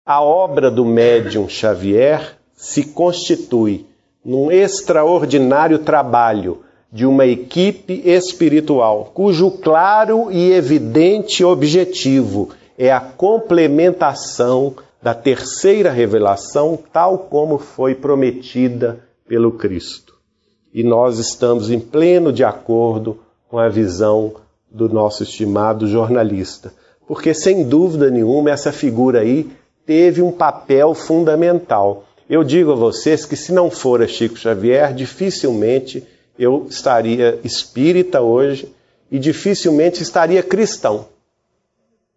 A obra do médium Xavier se constitui num extraordinário trabalho de uma equipe espiritual, cujo claro e evidente objetivo é a complementação da terceira revelação, tal como foi prometida pelo Cristo. E nós estamos em pleno de acordo com a visão do nosso estimado jornalista, porque sem dúvida nenhuma essa figura aí teve um papel fundamental. Eu digo a vocês que se não fora Chico Xavier, dificilmente eu estaria espírita hoje e dificilmente estaria cristão.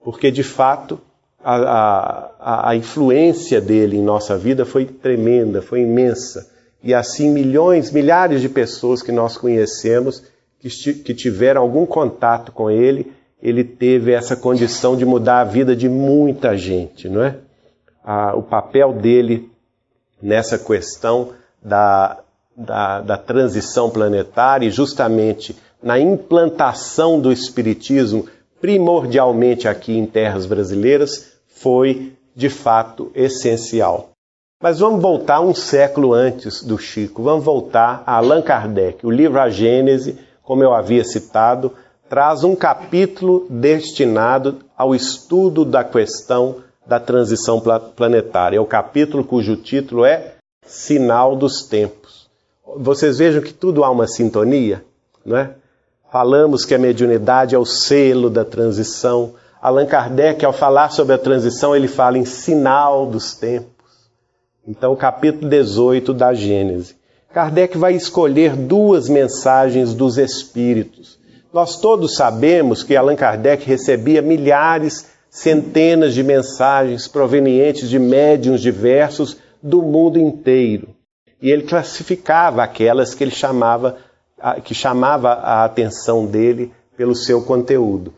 Porque, de fato, a, a, a influência dele em nossa vida foi tremenda, foi imensa. E assim, milhões, milhares de pessoas que nós conhecemos, que, tiveram algum contato com ele, ele teve essa condição de mudar a vida de muita gente, não é? o papel dele nessa questão da da, da transição planetária e justamente na implantação do Espiritismo, primordialmente aqui em terras brasileiras, foi de fato essencial. Mas vamos voltar um século antes do Chico, vamos voltar a Allan Kardec. O livro A Gênese, como eu havia citado, traz um capítulo destinado ao estudo da questão da transição planetária. É o capítulo cujo título é Sinal dos Tempos vocês vejam que tudo há uma sintonia, não é? Falamos que a mediunidade é o selo da transição. Allan Kardec, ao falar sobre a transição, ele fala em sinal dos tempos. Então, capítulo 18 da Gênese. Kardec vai escolher duas mensagens dos Espíritos. Nós todos sabemos que Allan Kardec recebia milhares centenas de mensagens provenientes de médiums diversos do mundo inteiro. E ele classificava aquelas que ele chamava, que chamava a atenção dele pelo seu conteúdo.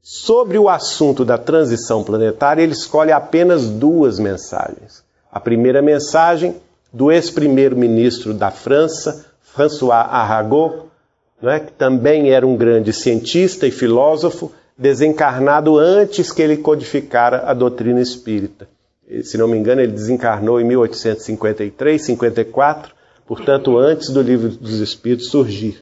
Sobre o assunto da transição planetária, ele escolhe apenas duas mensagens. A primeira mensagem do ex-primeiro-ministro da França, François Arago, né, que também era um grande cientista e filósofo, desencarnado antes que ele codificara a doutrina espírita. Se não me engano, ele desencarnou em 1853, 54, portanto, antes do Livro dos Espíritos surgir.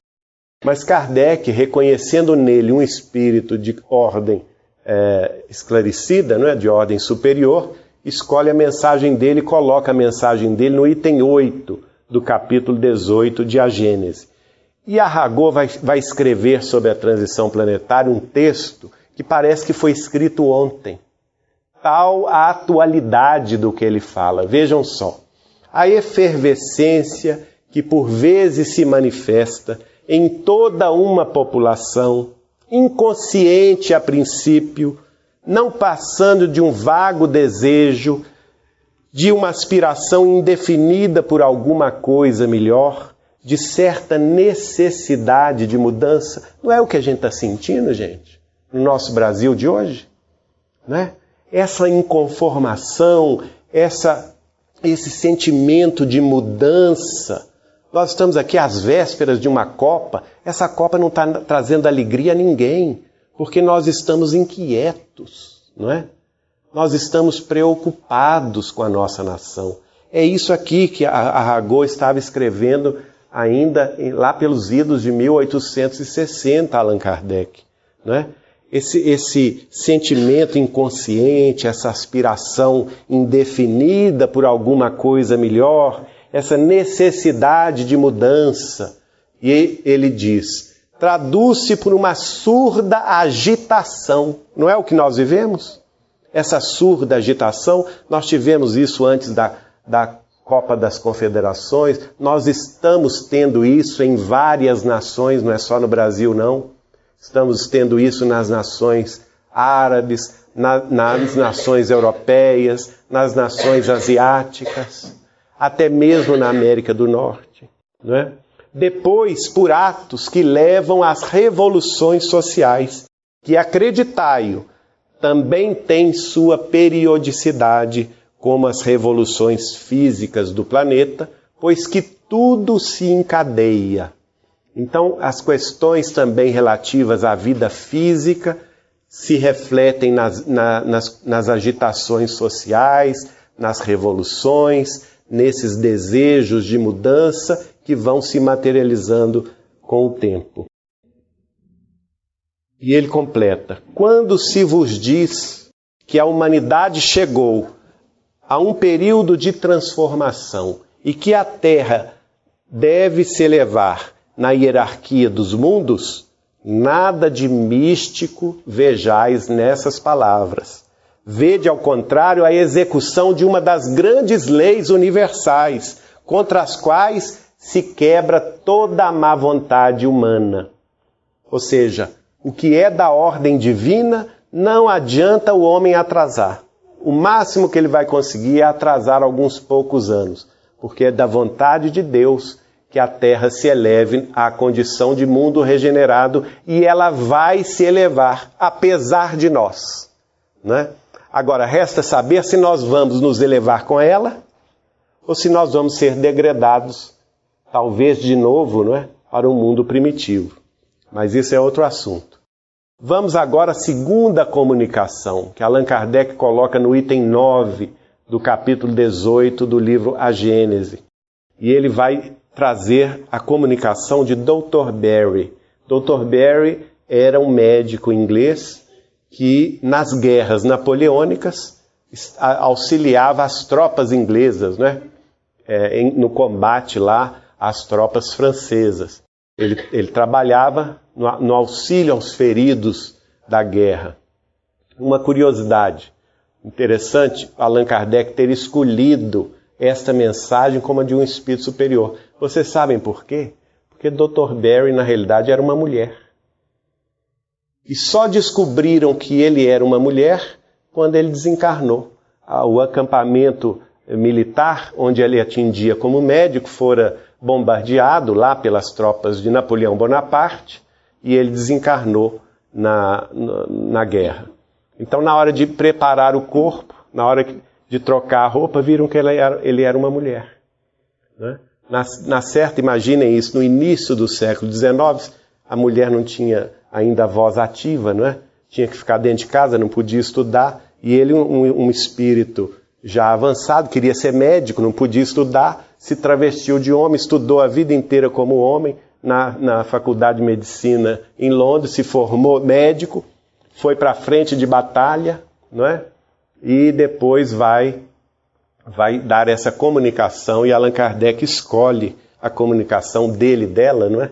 Mas Kardec, reconhecendo nele um espírito de ordem é, esclarecida, não é, de ordem superior, escolhe a mensagem dele e coloca a mensagem dele no item 8 do capítulo 18 de A Gênese. E Arragô vai, vai escrever sobre a transição planetária um texto que parece que foi escrito ontem. Tal a atualidade do que ele fala. Vejam só. A efervescência que por vezes se manifesta em toda uma população, inconsciente a princípio, não passando de um vago desejo, de uma aspiração indefinida por alguma coisa melhor, de certa necessidade de mudança. Não é o que a gente está sentindo, gente, no nosso Brasil de hoje? Né? Essa inconformação, essa, esse sentimento de mudança nós estamos aqui às vésperas de uma Copa, essa Copa não está trazendo alegria a ninguém, porque nós estamos inquietos, não é? Nós estamos preocupados com a nossa nação. É isso aqui que a Aragô estava escrevendo ainda lá pelos idos de 1860, Allan Kardec, não é? Esse, esse sentimento inconsciente, essa aspiração indefinida por alguma coisa melhor, essa necessidade de mudança. E ele diz: traduz-se por uma surda agitação. Não é o que nós vivemos? Essa surda agitação, nós tivemos isso antes da, da Copa das Confederações, nós estamos tendo isso em várias nações, não é só no Brasil, não. Estamos tendo isso nas nações árabes, na, nas nações europeias, nas nações asiáticas até mesmo na América do Norte. Não é? Depois, por atos que levam às revoluções sociais, que acreditai-o, também tem sua periodicidade, como as revoluções físicas do planeta, pois que tudo se encadeia. Então, as questões também relativas à vida física se refletem nas, na, nas, nas agitações sociais, nas revoluções, nesses desejos de mudança que vão se materializando com o tempo. E ele completa: Quando se vos diz que a humanidade chegou a um período de transformação e que a Terra deve se elevar na hierarquia dos mundos, nada de místico vejais nessas palavras. Vede, ao contrário, a execução de uma das grandes leis universais, contra as quais se quebra toda a má vontade humana. Ou seja, o que é da ordem divina não adianta o homem atrasar. O máximo que ele vai conseguir é atrasar alguns poucos anos, porque é da vontade de Deus que a terra se eleve à condição de mundo regenerado e ela vai se elevar, apesar de nós. Né? Agora, resta saber se nós vamos nos elevar com ela ou se nós vamos ser degradados, talvez de novo, não é? para o um mundo primitivo. Mas isso é outro assunto. Vamos agora à segunda comunicação, que Allan Kardec coloca no item 9 do capítulo 18 do livro A Gênese. E ele vai trazer a comunicação de Dr. Barry. Dr. Barry era um médico inglês que nas guerras napoleônicas auxiliava as tropas inglesas, né? É, no combate lá às tropas francesas. Ele, ele trabalhava no, no auxílio aos feridos da guerra. Uma curiosidade interessante, Allan Kardec ter escolhido esta mensagem como a de um espírito superior. Vocês sabem por quê? Porque Dr. Barry, na realidade, era uma mulher. E só descobriram que ele era uma mulher quando ele desencarnou. Ah, o acampamento militar, onde ele atendia como médico, fora bombardeado lá pelas tropas de Napoleão Bonaparte e ele desencarnou na, na, na guerra. Então, na hora de preparar o corpo, na hora de trocar a roupa, viram que ele era, ele era uma mulher. Né? Na, na certa, imaginem isso, no início do século XIX, a mulher não tinha ainda voz ativa, não é? Tinha que ficar dentro de casa, não podia estudar, e ele, um, um espírito já avançado, queria ser médico, não podia estudar, se travestiu de homem, estudou a vida inteira como homem na, na faculdade de medicina em Londres, se formou médico, foi para a frente de batalha, não é? E depois vai vai dar essa comunicação e Allan Kardec escolhe a comunicação dele dela, não é?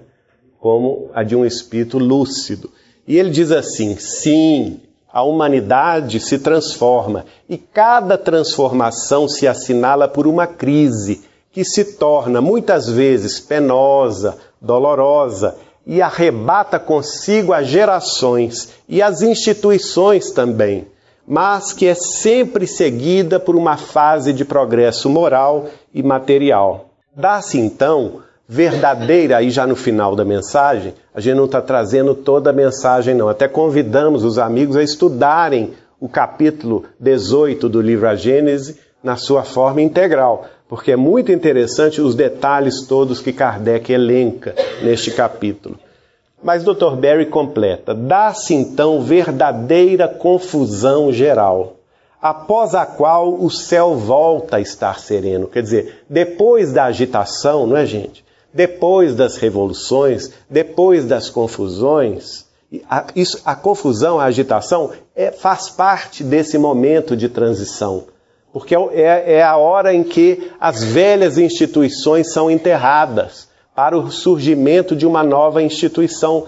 Como a de um espírito lúcido. E ele diz assim: sim, a humanidade se transforma e cada transformação se assinala por uma crise que se torna muitas vezes penosa, dolorosa e arrebata consigo as gerações e as instituições também, mas que é sempre seguida por uma fase de progresso moral e material. Dá-se então verdadeira, aí já no final da mensagem, a gente não está trazendo toda a mensagem, não. Até convidamos os amigos a estudarem o capítulo 18 do livro A Gênese na sua forma integral, porque é muito interessante os detalhes todos que Kardec elenca neste capítulo. Mas Dr. Barry completa: dá-se então verdadeira confusão geral, após a qual o céu volta a estar sereno. Quer dizer, depois da agitação, não é, gente? Depois das revoluções, depois das confusões, a, isso, a confusão, a agitação, é, faz parte desse momento de transição porque é, é a hora em que as velhas instituições são enterradas para o surgimento de uma nova instituição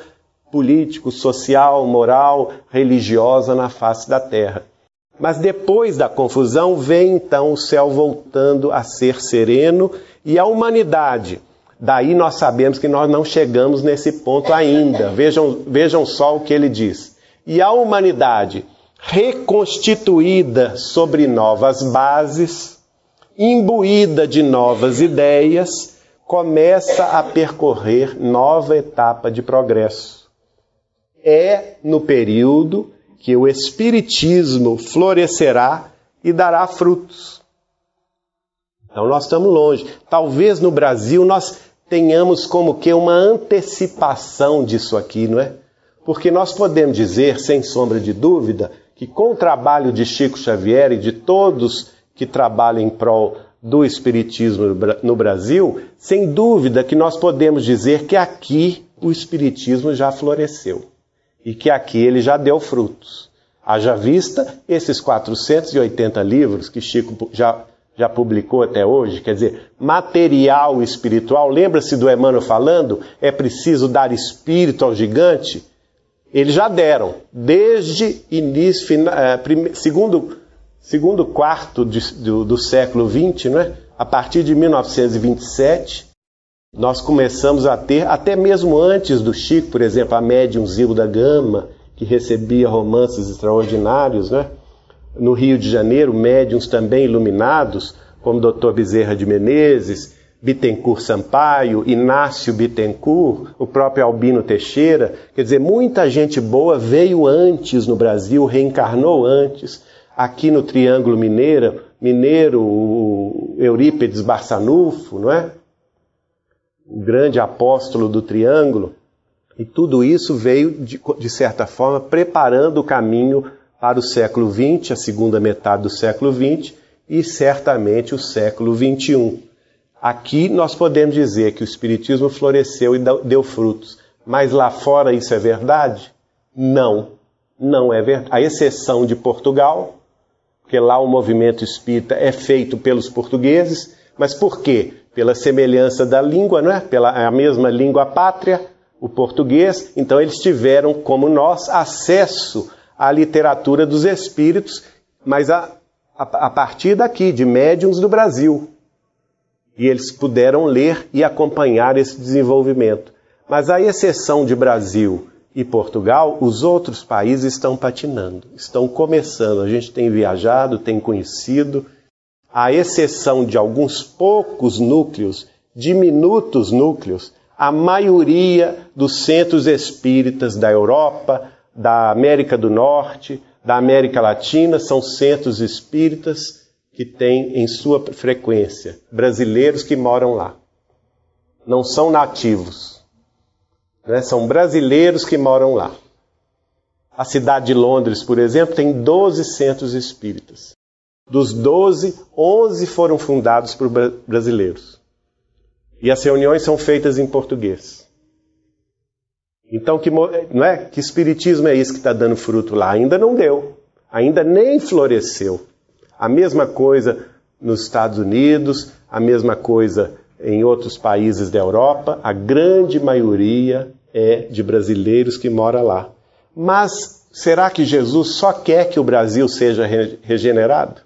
político, social, moral, religiosa na face da terra. Mas depois da confusão vem então o céu voltando a ser sereno e a humanidade. Daí nós sabemos que nós não chegamos nesse ponto ainda. Vejam, vejam só o que ele diz. E a humanidade reconstituída sobre novas bases, imbuída de novas ideias, começa a percorrer nova etapa de progresso. É no período que o Espiritismo florescerá e dará frutos. Então nós estamos longe. Talvez no Brasil nós tenhamos como que uma antecipação disso aqui, não é? Porque nós podemos dizer, sem sombra de dúvida, que com o trabalho de Chico Xavier e de todos que trabalham em prol do Espiritismo no Brasil, sem dúvida que nós podemos dizer que aqui o Espiritismo já floresceu e que aqui ele já deu frutos. Haja vista esses 480 livros que Chico já, já publicou até hoje, quer dizer, material espiritual. Lembra-se do Emmanuel falando? É preciso dar espírito ao gigante? Eles já deram, desde início, é, segundo, segundo quarto de, do, do, século XX, né? a partir de 1927, nós começamos a ter, até mesmo antes do Chico, por exemplo, a médium Zilda Gama, que recebia romances extraordinários, né? no Rio de Janeiro, médiums também iluminados, como Dr. Bezerra de Menezes, Bittencourt Sampaio, Inácio Bittencourt, o próprio Albino Teixeira. Quer dizer, muita gente boa veio antes no Brasil, reencarnou antes. Aqui no Triângulo Mineiro, Mineiro, o Eurípedes Barçanufo, não é? O grande apóstolo do Triângulo. E tudo isso veio, de, de certa forma, preparando o caminho para o século XX, a segunda metade do século XX e certamente o século XXI. Aqui nós podemos dizer que o Espiritismo floresceu e deu frutos, mas lá fora isso é verdade? Não, não é verdade. A exceção de Portugal, porque lá o movimento espírita é feito pelos portugueses, mas por quê? Pela semelhança da língua, não é? Pela a mesma língua pátria, o português, então eles tiveram, como nós, acesso à literatura dos espíritos, mas a, a, a partir daqui, de médiums do Brasil e eles puderam ler e acompanhar esse desenvolvimento. Mas a exceção de Brasil e Portugal, os outros países estão patinando, estão começando. A gente tem viajado, tem conhecido, à exceção de alguns poucos núcleos, diminutos núcleos, a maioria dos centros espíritas da Europa, da América do Norte, da América Latina são centros espíritas que têm em sua frequência brasileiros que moram lá. Não são nativos, né? são brasileiros que moram lá. A cidade de Londres, por exemplo, tem 12 centros espíritas. Dos 12, 11 foram fundados por brasileiros. E as reuniões são feitas em português. Então, que, não é? que espiritismo é esse que está dando fruto lá? Ainda não deu. Ainda nem floresceu. A mesma coisa nos Estados Unidos, a mesma coisa em outros países da Europa. A grande maioria é de brasileiros que mora lá. Mas será que Jesus só quer que o Brasil seja regenerado?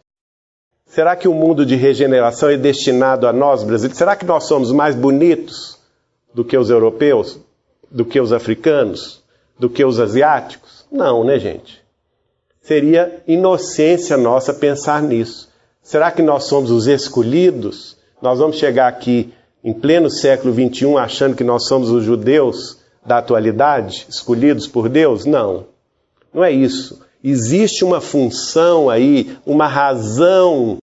Será que o mundo de regeneração é destinado a nós brasileiros? Será que nós somos mais bonitos do que os europeus? Do que os africanos? Do que os asiáticos? Não, né, gente? Seria inocência nossa pensar nisso. Será que nós somos os escolhidos? Nós vamos chegar aqui em pleno século XXI achando que nós somos os judeus da atualidade, escolhidos por Deus? Não. Não é isso. Existe uma função aí, uma razão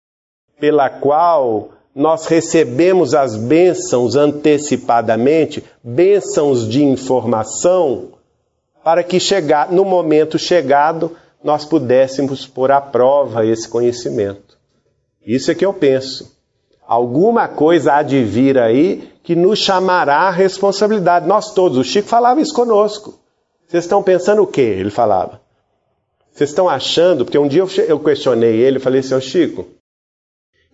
pela qual nós recebemos as bênçãos antecipadamente, bênçãos de informação, para que chegar, no momento chegado nós pudéssemos pôr à prova esse conhecimento. Isso é que eu penso. Alguma coisa há de vir aí que nos chamará a responsabilidade. Nós todos. O Chico falava isso conosco. Vocês estão pensando o quê? Ele falava. Vocês estão achando, porque um dia eu questionei ele, falei assim, Chico,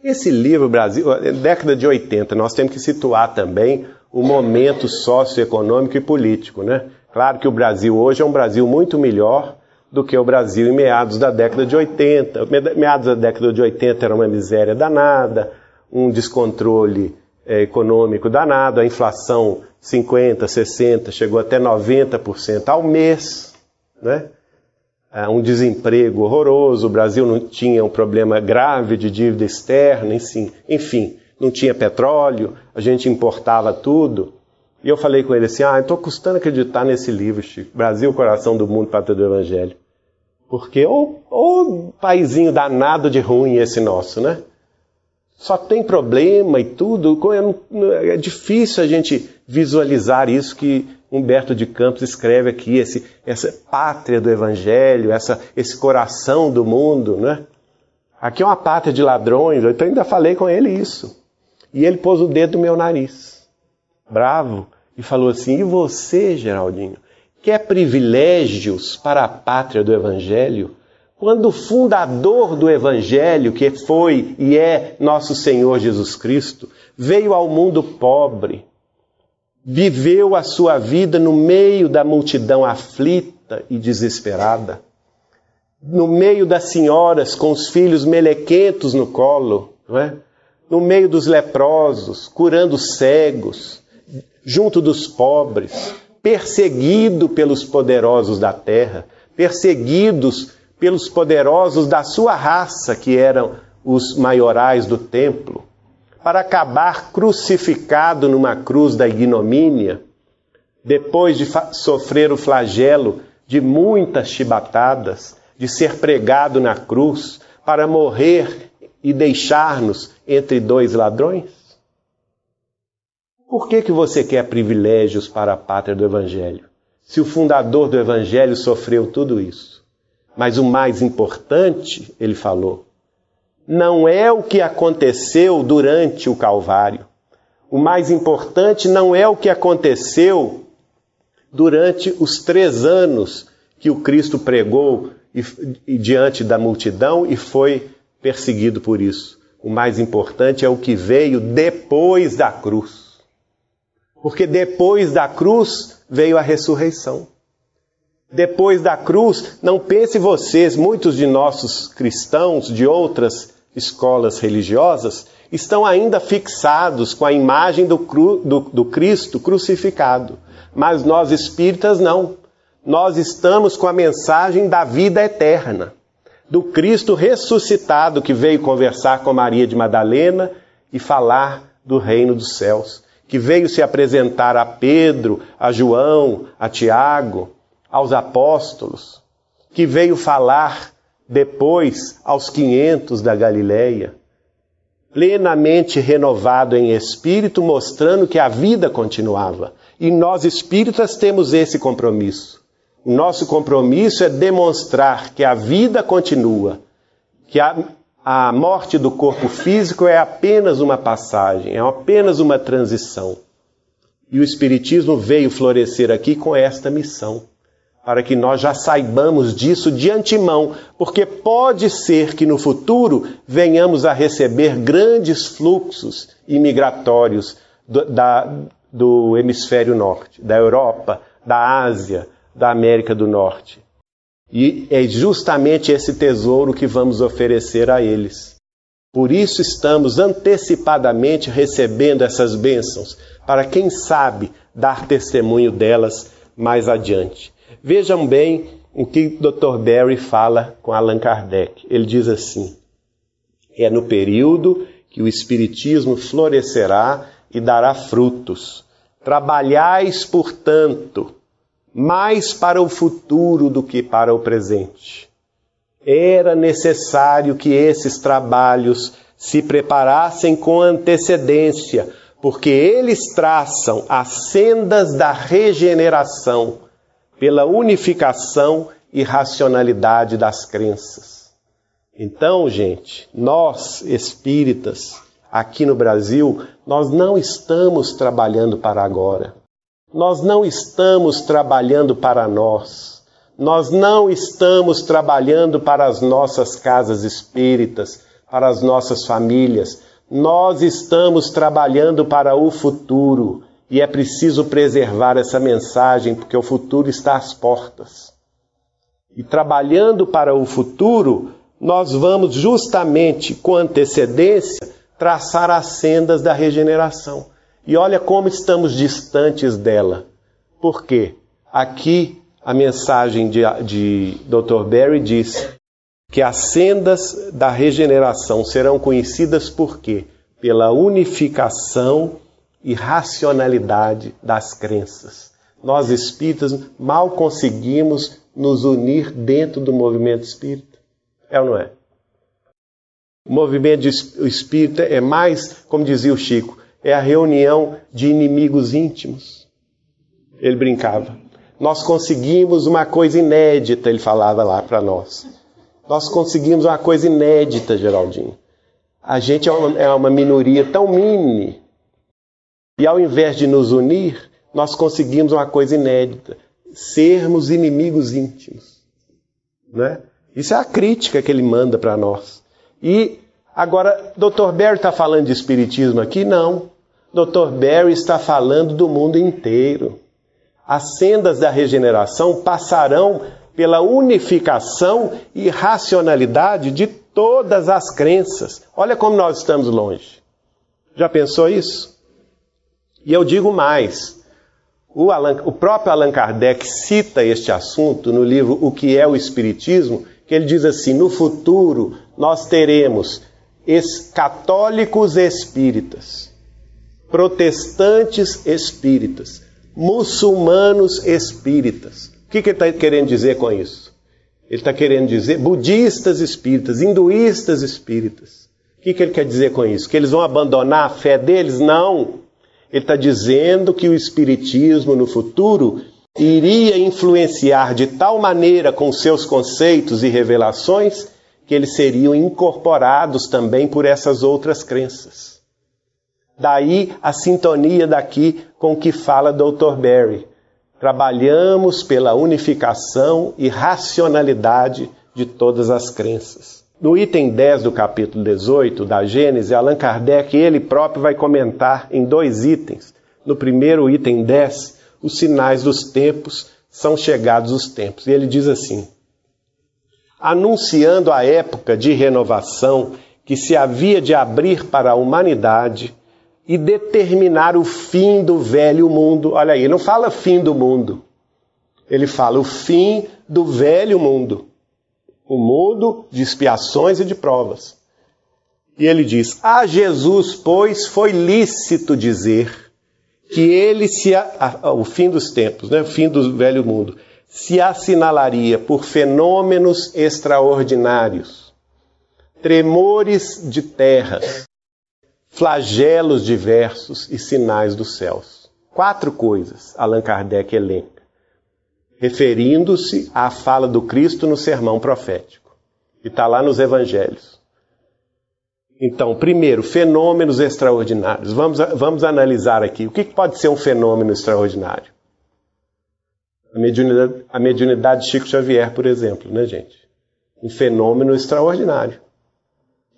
esse livro, Brasil, é década de 80, nós temos que situar também o momento socioeconômico e político, né? Claro que o Brasil hoje é um Brasil muito melhor do que o Brasil em meados da década de 80. Meados da década de 80 era uma miséria danada, um descontrole é, econômico danado, a inflação 50, 60, chegou até 90% ao mês, né? É, um desemprego horroroso, o Brasil não tinha um problema grave de dívida externa, enfim, enfim, não tinha petróleo, a gente importava tudo. E eu falei com ele assim: ah, estou custando acreditar nesse livro, Chico, Brasil, Coração do Mundo, Pátria do Evangelho. Porque o, o paizinho danado de ruim esse nosso, né? Só tem problema e tudo. É difícil a gente visualizar isso que Humberto de Campos escreve aqui, esse, essa pátria do Evangelho, essa, esse coração do mundo, né? Aqui é uma pátria de ladrões, eu ainda falei com ele isso. E ele pôs o dedo no meu nariz, bravo, e falou assim: E você, Geraldinho, quer privilégios para a pátria do Evangelho? Quando o fundador do Evangelho, que foi e é nosso Senhor Jesus Cristo, veio ao mundo pobre, viveu a sua vida no meio da multidão aflita e desesperada, no meio das senhoras com os filhos melequentos no colo, é? no meio dos leprosos, curando cegos, junto dos pobres, perseguido pelos poderosos da terra, perseguidos pelos poderosos da sua raça, que eram os maiorais do templo, para acabar crucificado numa cruz da ignomínia, depois de sofrer o flagelo de muitas chibatadas, de ser pregado na cruz, para morrer e deixar-nos entre dois ladrões? Por que, que você quer privilégios para a pátria do Evangelho? Se o fundador do Evangelho sofreu tudo isso. Mas o mais importante, ele falou, não é o que aconteceu durante o Calvário. O mais importante não é o que aconteceu durante os três anos que o Cristo pregou diante da multidão e foi perseguido por isso. O mais importante é o que veio depois da cruz. Porque depois da cruz veio a ressurreição. Depois da cruz, não pense vocês, muitos de nossos cristãos de outras escolas religiosas estão ainda fixados com a imagem do, cru, do, do Cristo crucificado. Mas nós espíritas não. nós estamos com a mensagem da vida eterna, do Cristo ressuscitado que veio conversar com Maria de Madalena e falar do reino dos céus, que veio se apresentar a Pedro, a João, a Tiago, aos apóstolos, que veio falar depois aos quinhentos da Galileia, plenamente renovado em espírito, mostrando que a vida continuava. E nós espíritas temos esse compromisso. O nosso compromisso é demonstrar que a vida continua, que a, a morte do corpo físico é apenas uma passagem, é apenas uma transição. E o Espiritismo veio florescer aqui com esta missão para que nós já saibamos disso de antemão, porque pode ser que no futuro venhamos a receber grandes fluxos imigratórios do, da, do hemisfério norte, da Europa, da Ásia, da América do Norte. E é justamente esse tesouro que vamos oferecer a eles. Por isso estamos antecipadamente recebendo essas bênçãos, para quem sabe dar testemunho delas mais adiante. Vejam bem o que Dr. Barry fala com Allan Kardec. Ele diz assim: é no período que o Espiritismo florescerá e dará frutos. Trabalhais, portanto, mais para o futuro do que para o presente. Era necessário que esses trabalhos se preparassem com antecedência, porque eles traçam as sendas da regeneração pela unificação e racionalidade das crenças. Então, gente, nós espíritas, aqui no Brasil, nós não estamos trabalhando para agora. Nós não estamos trabalhando para nós. Nós não estamos trabalhando para as nossas casas espíritas, para as nossas famílias. Nós estamos trabalhando para o futuro e é preciso preservar essa mensagem porque o futuro está às portas. E trabalhando para o futuro, nós vamos justamente com antecedência traçar as sendas da regeneração. E olha como estamos distantes dela. Por quê? Aqui a mensagem de, de Dr. Barry diz que as sendas da regeneração serão conhecidas por quê? Pela unificação e racionalidade das crenças. Nós espíritas mal conseguimos nos unir dentro do movimento espírita. É ou não é? O movimento espírita é mais, como dizia o Chico, é a reunião de inimigos íntimos. Ele brincava. Nós conseguimos uma coisa inédita, ele falava lá para nós. Nós conseguimos uma coisa inédita, Geraldinho. A gente é uma, é uma minoria tão mínima e ao invés de nos unir, nós conseguimos uma coisa inédita: sermos inimigos íntimos. Né? Isso é a crítica que ele manda para nós. E agora, Dr. Barry está falando de espiritismo aqui? Não. Dr. Barry está falando do mundo inteiro. As sendas da regeneração passarão pela unificação e racionalidade de todas as crenças. Olha como nós estamos longe. Já pensou isso? E eu digo mais: o, Allan, o próprio Allan Kardec cita este assunto no livro O que é o Espiritismo, que ele diz assim: no futuro nós teremos católicos espíritas, protestantes espíritas, muçulmanos espíritas. O que, que ele está querendo dizer com isso? Ele está querendo dizer budistas espíritas, hinduístas espíritas. O que, que ele quer dizer com isso? Que eles vão abandonar a fé deles? Não. Ele está dizendo que o Espiritismo no futuro iria influenciar de tal maneira com seus conceitos e revelações que eles seriam incorporados também por essas outras crenças. Daí a sintonia daqui com o que fala Dr. Barry. Trabalhamos pela unificação e racionalidade de todas as crenças. No item 10 do capítulo 18 da Gênesis, Allan Kardec, ele próprio, vai comentar em dois itens. No primeiro item 10, os sinais dos tempos são chegados os tempos. E ele diz assim: anunciando a época de renovação que se havia de abrir para a humanidade e determinar o fim do velho mundo. Olha aí, não fala fim do mundo. Ele fala o fim do velho mundo, o mundo de expiações e de provas. E ele diz: A Jesus, pois, foi lícito dizer que ele se. o fim dos tempos, né, o fim do velho mundo, se assinalaria por fenômenos extraordinários, tremores de terras, flagelos diversos e sinais dos céus. Quatro coisas Allan Kardec elenca, referindo-se à fala do Cristo no sermão profético, que está lá nos evangelhos. Então, primeiro, fenômenos extraordinários. Vamos, vamos analisar aqui. O que pode ser um fenômeno extraordinário? A mediunidade, a mediunidade de Chico Xavier, por exemplo, né, gente? Um fenômeno extraordinário.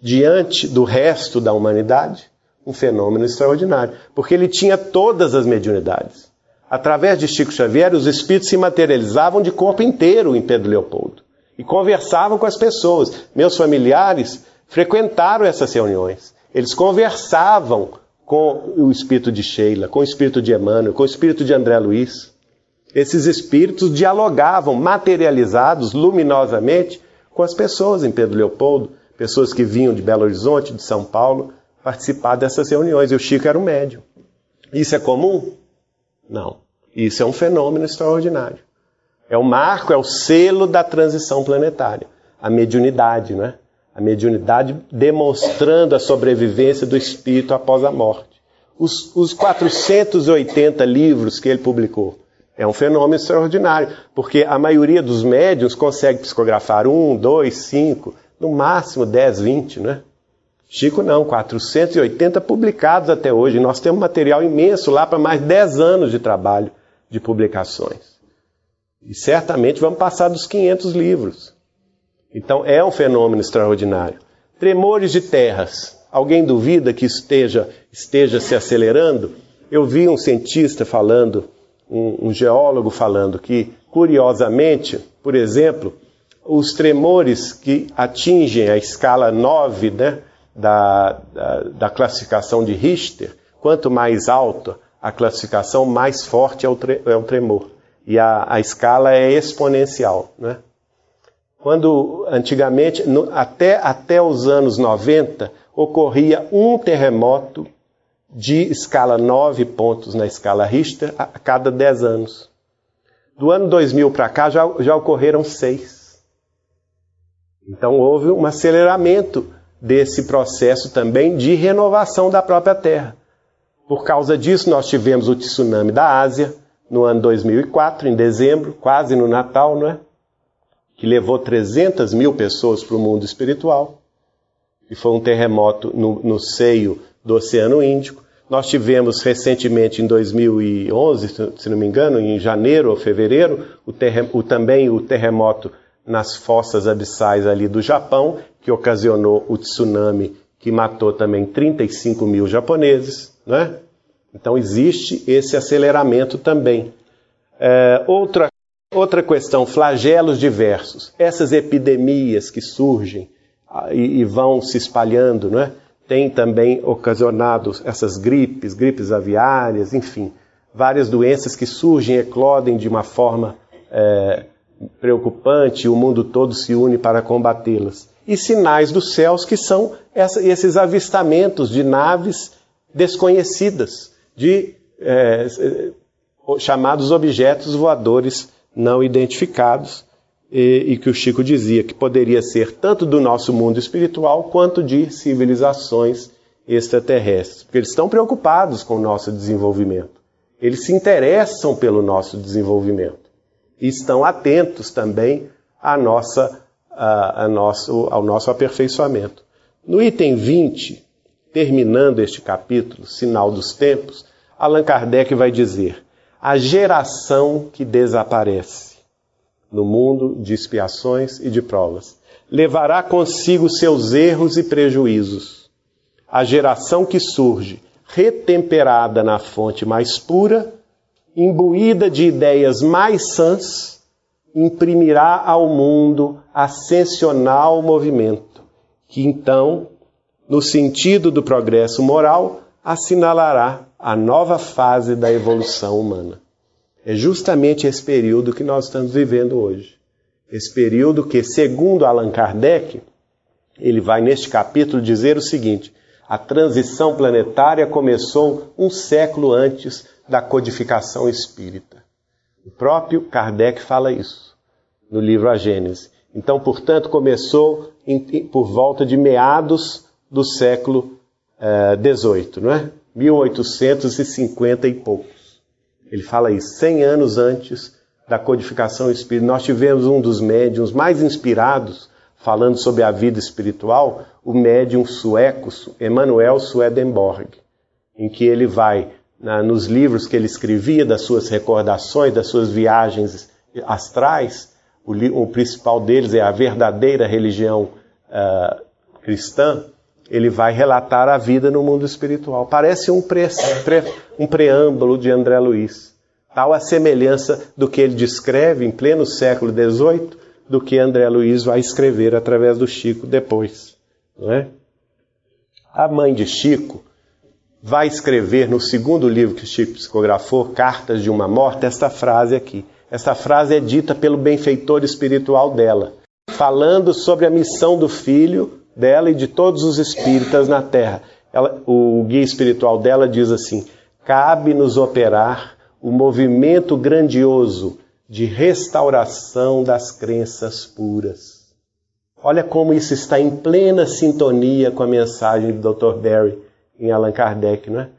Diante do resto da humanidade, um fenômeno extraordinário. Porque ele tinha todas as mediunidades. Através de Chico Xavier, os espíritos se materializavam de corpo inteiro em Pedro Leopoldo. E conversavam com as pessoas. Meus familiares frequentaram essas reuniões. Eles conversavam com o espírito de Sheila, com o espírito de Emmanuel, com o espírito de André Luiz. Esses espíritos dialogavam materializados luminosamente com as pessoas em Pedro Leopoldo, pessoas que vinham de Belo Horizonte, de São Paulo, participar dessas reuniões. E o Chico era um médium. Isso é comum? Não. Isso é um fenômeno extraordinário. É o marco, é o selo da transição planetária. A mediunidade, não é? A mediunidade demonstrando a sobrevivência do espírito após a morte. Os, os 480 livros que ele publicou é um fenômeno extraordinário, porque a maioria dos médiuns consegue psicografar um, dois, cinco, no máximo 10, 20, né? Chico não, 480 publicados até hoje. Nós temos material imenso lá para mais 10 anos de trabalho de publicações. E certamente vamos passar dos 500 livros. Então é um fenômeno extraordinário. Tremores de terras. Alguém duvida que esteja, esteja se acelerando? Eu vi um cientista falando, um, um geólogo falando que, curiosamente, por exemplo, os tremores que atingem a escala 9 né, da, da, da, classificação de Richter, quanto mais alta a classificação, mais forte é o, tre, é o tremor. E a, a escala é exponencial. Né? Quando antigamente, no, até, até os anos 90, ocorria um terremoto de escala 9 pontos na escala Richter a, cada 10 anos. Do ano 2000 para cá já, já ocorreram seis. Então houve um aceleramento desse processo também de renovação da própria Terra. Por causa disso, nós tivemos o tsunami da Ásia no ano 2004, em dezembro, quase no Natal, não é? que levou 300 mil pessoas para o mundo espiritual, e foi um terremoto no, no, seio do Oceano Índico. Nós tivemos recentemente, em 2011, se não me engano, em janeiro ou fevereiro, o, o também o terremoto nas fossas abissais ali do Japão, que ocasionou o tsunami que matou também 35 mil japoneses. Né? Então existe esse aceleramento também. É, outra Outra questão, flagelos diversos. Essas epidemias que surgem ah, e, e vão se espalhando, não é? Tem também ocasionado essas gripes, gripes aviárias, enfim, várias doenças que surgem, eclodem de uma forma é, preocupante o mundo todo se une para combatê-las. E sinais dos céus que são essa, esses avistamentos de naves desconhecidas, de é, chamados objetos voadores não identificados, e, e, que o Chico dizia que poderia ser tanto do nosso mundo espiritual quanto de civilizações extraterrestres, porque eles estão preocupados com o nosso desenvolvimento. Eles se interessam pelo nosso desenvolvimento e estão atentos também à nossa, nosso, ao nosso aperfeiçoamento. No item 20, terminando este capítulo, Sinal dos Tempos, Allan Kardec vai dizer: a geração que desaparece no mundo de expiações e de provas. Levará consigo seus erros e prejuízos. A geração que surge, retemperada na fonte mais pura, imbuída de ideias mais sãs, imprimirá ao mundo ascensional movimento, que então, no sentido do progresso moral, assinalará a nova fase da evolução humana. É justamente esse período que nós estamos vivendo hoje. Esse período que, segundo Allan Kardec, ele vai neste capítulo dizer o seguinte: a transição planetária começou um século antes da codificação espírita. O próprio Kardec fala isso no livro A Gênese. Então, portanto, começou em, por volta de meados do século XVIII, uh, não é? 1850 e poucos. Ele fala isso, 100 anos antes da codificação espírita. Nós tivemos um dos médiums mais inspirados falando sobre a vida espiritual, o médium sueco, Emanuel Swedenborg, em que ele vai, na, nos livros que ele escrevia, das suas recordações, das suas viagens astrais, o, o principal deles é a verdadeira religião uh, cristã, ele vai relatar a vida no mundo espiritual. Parece um, pre, pre, um preâmbulo de André Luiz. Tal a semelhança do que ele descreve em pleno século XVIII do que André Luiz vai escrever através do Chico depois. Não é? A mãe de Chico vai escrever no segundo livro que Chico psicografou, Cartas de uma Morta, esta frase aqui. Esta frase é dita pelo benfeitor espiritual dela, falando sobre a missão do filho dela e de todos os espíritas na Terra. Ela, o guia espiritual dela diz assim: cabe-nos operar o movimento grandioso de restauração das crenças puras. Olha como isso está em plena sintonia com a mensagem do Dr. Barry em Allan Kardec, não é?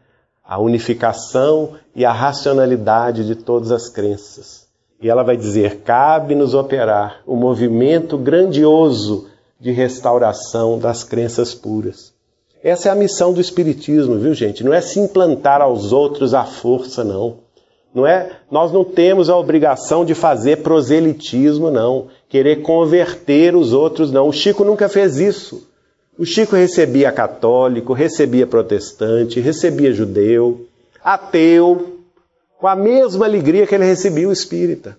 A unificação e a racionalidade de todas as crenças. E ela vai dizer: cabe-nos operar o movimento grandioso de restauração das crenças puras. Essa é a missão do Espiritismo, viu, gente? Não é se implantar aos outros à força, não. Não é? Nós não temos a obrigação de fazer proselitismo, não. Querer converter os outros, não. O Chico nunca fez isso. O Chico recebia católico, recebia protestante, recebia judeu, ateu, com a mesma alegria que ele recebia o espírita.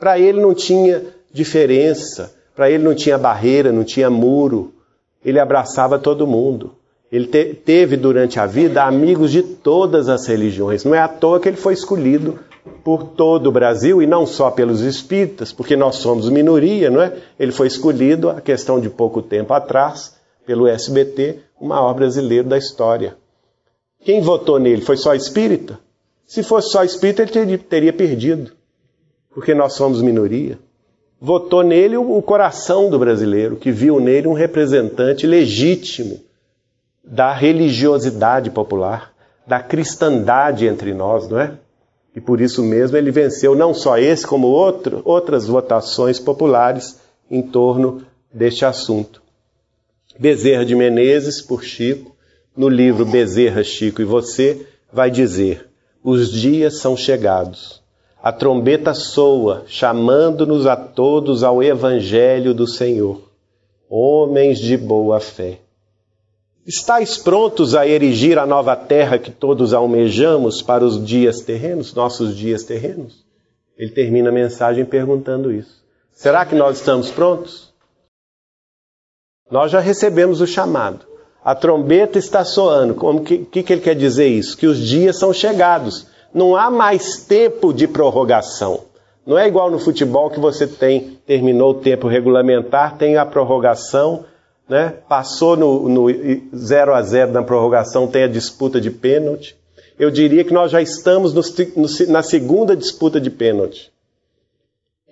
Para ele não tinha diferença, para ele não tinha barreira, não tinha muro. Ele abraçava todo mundo. Ele te, teve durante a vida amigos de todas as religiões. Não é à toa que ele foi escolhido por todo o Brasil e não só pelos espíritas, porque nós somos minoria, não é? Ele foi escolhido, a questão de pouco tempo atrás, pelo SBT, o maior brasileiro da história. Quem votou nele foi só espírita? Se fosse só espírita, ele teria, teria perdido, porque nós somos minoria. Votou nele o, coração do brasileiro, que viu nele um representante legítimo da religiosidade popular, da cristandade entre nós, não é? E por isso mesmo ele venceu não só esse, como outro, outras votações populares em torno deste assunto. Bezerra de Menezes, por Chico, no livro Bezerra, Chico e Você, vai dizer: Os dias são chegados. A trombeta soa, chamando-nos a todos ao Evangelho do Senhor. Homens de boa fé. Estais prontos a erigir a nova terra que todos almejamos para os dias terrenos, nossos dias terrenos? Ele termina a mensagem perguntando isso. Será que nós estamos prontos? Nós já recebemos o chamado. A trombeta está soando. O que, que, que ele quer dizer isso? Que os dias são chegados. Não há mais tempo de prorrogação. Não é igual no futebol que você tem, terminou o tempo regulamentar, tem a prorrogação né? Passou no, no 0 a 0 na prorrogação, tem a disputa de pênalti. Eu diria que nós já estamos no, no, na segunda disputa de pênalti.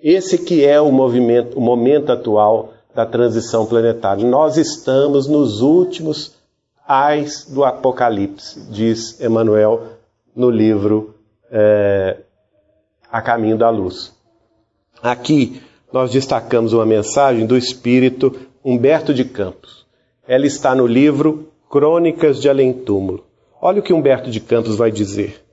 Esse que é o movimento, o momento atual da transição planetária. Nós estamos nos últimos ais do Apocalipse, diz Emmanuel no livro é, A Caminho da Luz. Aqui nós destacamos uma mensagem do Espírito Humberto de Campos. Ela está no livro Crônicas de Além Túmulo. Olha o que Humberto de Campos vai dizer.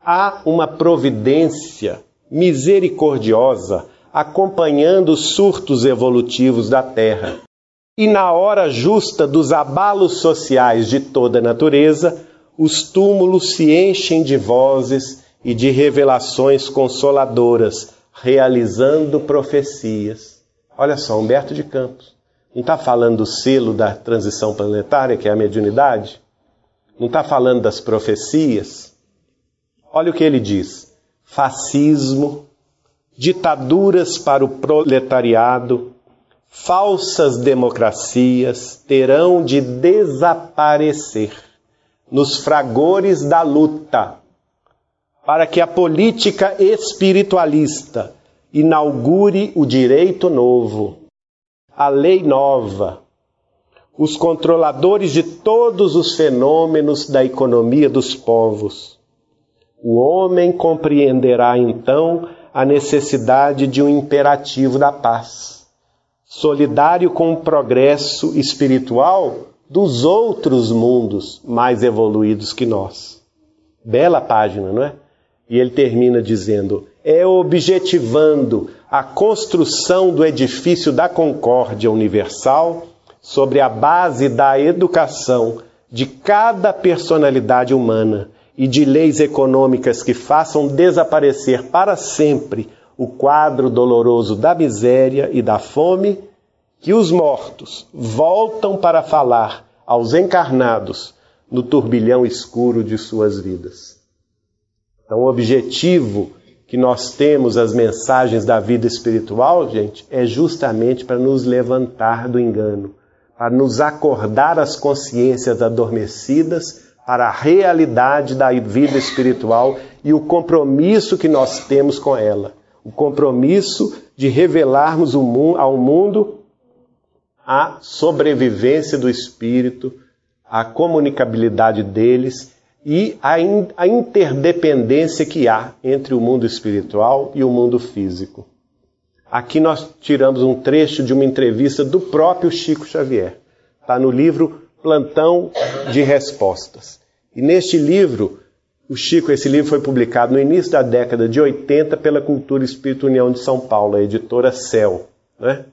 Há uma providência misericordiosa acompanhando os surtos evolutivos da Terra. E na hora justa dos abalos sociais de toda a natureza, os túmulos se enchem de vozes e de revelações consoladoras, realizando profecias. Olha só, Humberto de Campos. Não está falando do selo da transição planetária, que é a mediunidade? Não está falando das profecias? Olha o que ele diz. fascismo, ditaduras para o proletariado, falsas democracias terão de desaparecer nos fragores da luta para que a política espiritualista inaugure o direito novo, a lei nova, os controladores de todos os fenômenos da economia dos povos. O homem compreenderá então a necessidade de um imperativo da paz, solidário com o progresso espiritual dos outros mundos mais evoluídos que nós. Bela página, não é? E ele termina dizendo: é objetivando a construção do edifício da concórdia universal sobre a base da educação de cada personalidade humana e de leis econômicas que façam desaparecer para sempre o quadro doloroso da miséria e da fome, que os mortos voltam para falar aos encarnados no turbilhão escuro de suas vidas. Então, o objetivo que nós temos as mensagens da vida espiritual, gente, é justamente para nos levantar do engano, para nos acordar as consciências adormecidas para a realidade da vida espiritual e o compromisso que nós temos com ela. O compromisso de revelarmos ao mundo a sobrevivência do espírito, a comunicabilidade deles e a, a interdependência que há entre o mundo espiritual e o mundo físico. Aqui nós tiramos um trecho de uma entrevista do próprio Chico Xavier. Está no livro Plantão de Respostas. E neste livro, o Chico, esse livro foi publicado no início da década de 80 pela Cultura Espírito União de São Paulo, a editora Cel. Né?